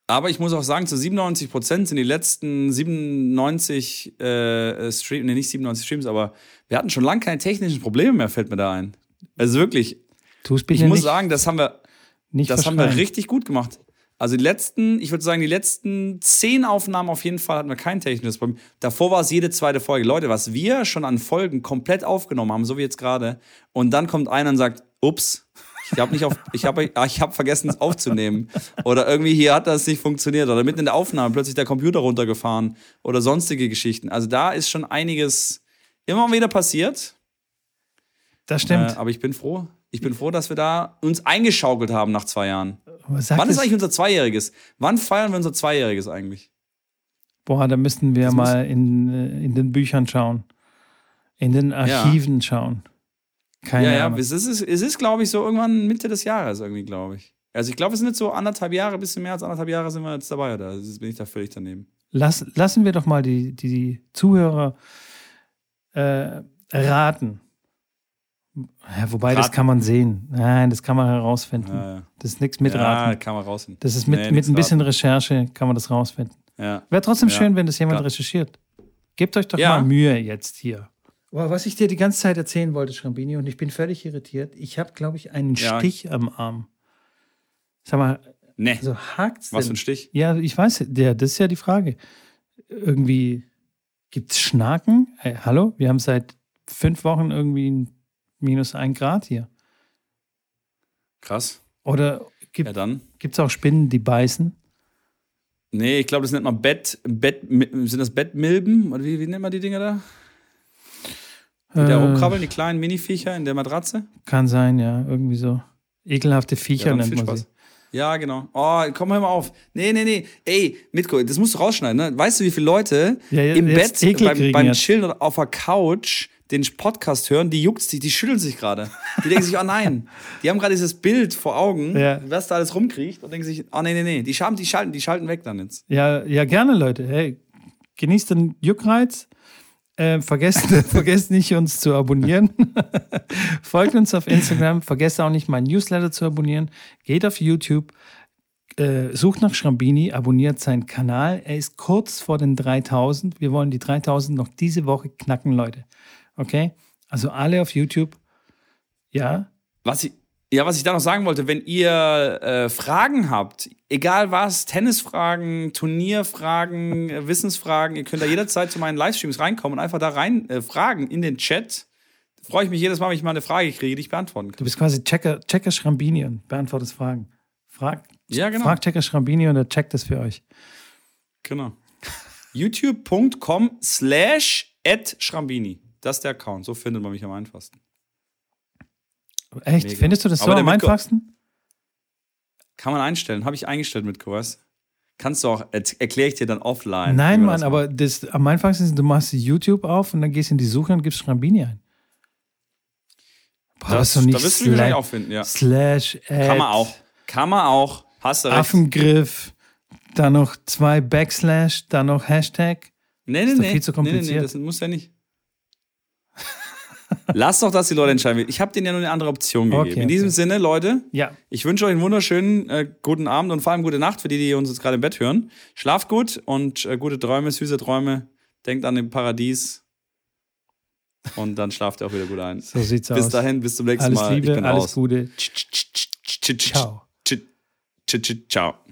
Speaker 1: Aber ich muss auch sagen, zu 97 Prozent sind die letzten 97 äh, Streams, nee, nicht 97 Streams, aber wir hatten schon lange keine technischen Probleme mehr, fällt mir da ein. Also wirklich.
Speaker 2: Tu's bitte
Speaker 1: ich muss
Speaker 2: nicht,
Speaker 1: sagen, das haben wir, das haben wir richtig gut gemacht. Also die letzten, ich würde sagen, die letzten zehn Aufnahmen auf jeden Fall hatten wir kein technisches Problem. Davor war es jede zweite Folge. Leute, was wir schon an Folgen komplett aufgenommen haben, so wie jetzt gerade, und dann kommt einer und sagt, ups, ich habe nicht auf, ich habe, ich habe vergessen es aufzunehmen oder irgendwie hier hat das nicht funktioniert oder mitten in der Aufnahme plötzlich der Computer runtergefahren oder sonstige Geschichten. Also da ist schon einiges immer wieder passiert.
Speaker 2: Das stimmt. Äh,
Speaker 1: aber ich bin froh. Ich bin froh, dass wir da uns eingeschaukelt haben nach zwei Jahren. Wann ist eigentlich unser Zweijähriges? Wann feiern wir unser Zweijähriges eigentlich?
Speaker 2: Boah, da müssten wir das mal in, äh, in den Büchern schauen. In den Archiven ja. schauen. Keine ja, Ahnung.
Speaker 1: ja, es ist, es ist glaube ich, so irgendwann Mitte des Jahres irgendwie, glaube ich. Also ich glaube, es sind jetzt so anderthalb Jahre, ein bisschen mehr als anderthalb Jahre sind wir jetzt dabei, oder also bin ich da völlig daneben.
Speaker 2: Lass, lassen wir doch mal die, die Zuhörer äh, raten. Ja, wobei, Raten. das kann man sehen. Nein, das kann man herausfinden. Ja. Das ist nichts mitraten.
Speaker 1: Ja, kann man rausfinden.
Speaker 2: Das ist mit, nee, mit ein bisschen raten. Recherche, kann man das rausfinden.
Speaker 1: Ja.
Speaker 2: Wäre trotzdem schön, wenn das jemand recherchiert. Gebt euch doch mal Mühe jetzt hier. Boah, was ich dir die ganze Zeit erzählen wollte, Schrambini, und ich bin völlig irritiert. Ich habe, glaube ich, einen Stich am Arm. Sag mal,
Speaker 1: nee.
Speaker 2: also hakt's
Speaker 1: Was für ein Stich?
Speaker 2: Ja, ich weiß, ja, das ist ja die Frage. Irgendwie gibt es Schnaken? Hey, hallo, wir haben seit fünf Wochen irgendwie ein minus ein Grad hier.
Speaker 1: Krass.
Speaker 2: Oder
Speaker 1: Ja,
Speaker 2: gibt es auch Spinnen, die beißen?
Speaker 1: Nee, ich glaube, das nennt man Bett, Bett, sind das Bettmilben? Oder wie, wie nennt man die Dinger da? Die da
Speaker 2: Äh,
Speaker 1: rumkrabbeln, die kleinen Miniviecher in der Matratze?
Speaker 2: Kann sein, ja, irgendwie so. Ekelhafte Viecher
Speaker 1: dann
Speaker 2: nennt man
Speaker 1: Spaß.
Speaker 2: sie.
Speaker 1: Ja, genau. Oh, komm hör mal auf. Nee, nee, nee. Ey, Mitko, das musst du rausschneiden, ne? Weißt du, wie viele Leute
Speaker 2: Ja, ja,
Speaker 1: im Bett beim, beim. Chillen oder auf der Couch den Podcast hören, die juckt sich, die schütteln sich gerade. Die denken sich, oh nein. Die haben gerade dieses Bild vor Augen,
Speaker 2: Ja.
Speaker 1: was da alles rumkriecht und denken sich, oh nee, nee, nee. Die, schalten, die, schalten, die schalten weg dann jetzt.
Speaker 2: Ja, ja, gerne, Leute. Hey, genießt den Juckreiz. Äh, vergesst, vergesst nicht, uns zu abonnieren. Folgt uns auf Instagram. Vergesst auch nicht, mein Newsletter zu abonnieren. Geht auf YouTube. Äh, sucht nach Schrambini, abonniert seinen Kanal. Er ist kurz vor den 3000. Wir wollen die 3000 noch diese Woche knacken, Leute. Okay? Also alle auf YouTube. Ja,
Speaker 1: Was ich, ja, was ich da noch sagen wollte, wenn ihr äh, Fragen habt, egal was, Tennisfragen, Turnierfragen, äh, Wissensfragen, ihr könnt da jederzeit zu meinen Livestreams reinkommen und einfach da rein äh, fragen in den Chat. Freue ich mich jedes Mal, wenn ich mal eine Frage kriege, die ich beantworten kann.
Speaker 2: du bist quasi Checker, Checker Schrambini und beantwortest Fragen. Frag,
Speaker 1: Ja, genau.
Speaker 2: frag Checker Schrambini und er checkt das für euch.
Speaker 1: Genau. youtube.com slash at Schrambini. Das ist der Account. So findet man mich am einfachsten.
Speaker 2: Echt?
Speaker 1: Mega.
Speaker 2: Findest du das so am einfachsten?
Speaker 1: Kann man einstellen. Habe ich eingestellt mit was? Kannst du auch, erkläre ich dir dann offline.
Speaker 2: Nein, Mann, aber das, am einfachsten ist, du machst YouTube auf und dann gehst in die Suche und gibst Schrambini ein. Boah,
Speaker 1: das,
Speaker 2: nicht
Speaker 1: da wirst du mich auch finden, ja.
Speaker 2: slash Ad,
Speaker 1: Kann man auch. Kann man auch. Hast du recht.
Speaker 2: Affengriff, dann noch zwei Backslash, dann noch Hashtag.
Speaker 1: Nee, nee,
Speaker 2: Ist
Speaker 1: nee.
Speaker 2: viel zu
Speaker 1: Nee, nee, nee,
Speaker 2: kompliziert.
Speaker 1: das muss ja nicht. Lass doch, dass die Leute entscheiden. Ich habe denen ja nur eine andere Option gegeben.
Speaker 2: Okay,
Speaker 1: In diesem
Speaker 2: okay.
Speaker 1: Sinne, Leute,
Speaker 2: Ja,
Speaker 1: ich wünsche euch einen wunderschönen äh, guten Abend und vor allem gute Nacht für die, die uns jetzt gerade im Bett hören. Schlaft gut und äh, gute Träume, süße Träume. Denkt an den Paradies. Und dann schlaft ihr auch wieder gut ein.
Speaker 2: so sieht's
Speaker 1: Bis
Speaker 2: aus.
Speaker 1: dahin, bis zum nächsten
Speaker 2: Alles
Speaker 1: Mal. ich
Speaker 2: Liebe,
Speaker 1: bin
Speaker 2: alles
Speaker 1: raus.
Speaker 2: Gute. Ciao.
Speaker 1: Ciao.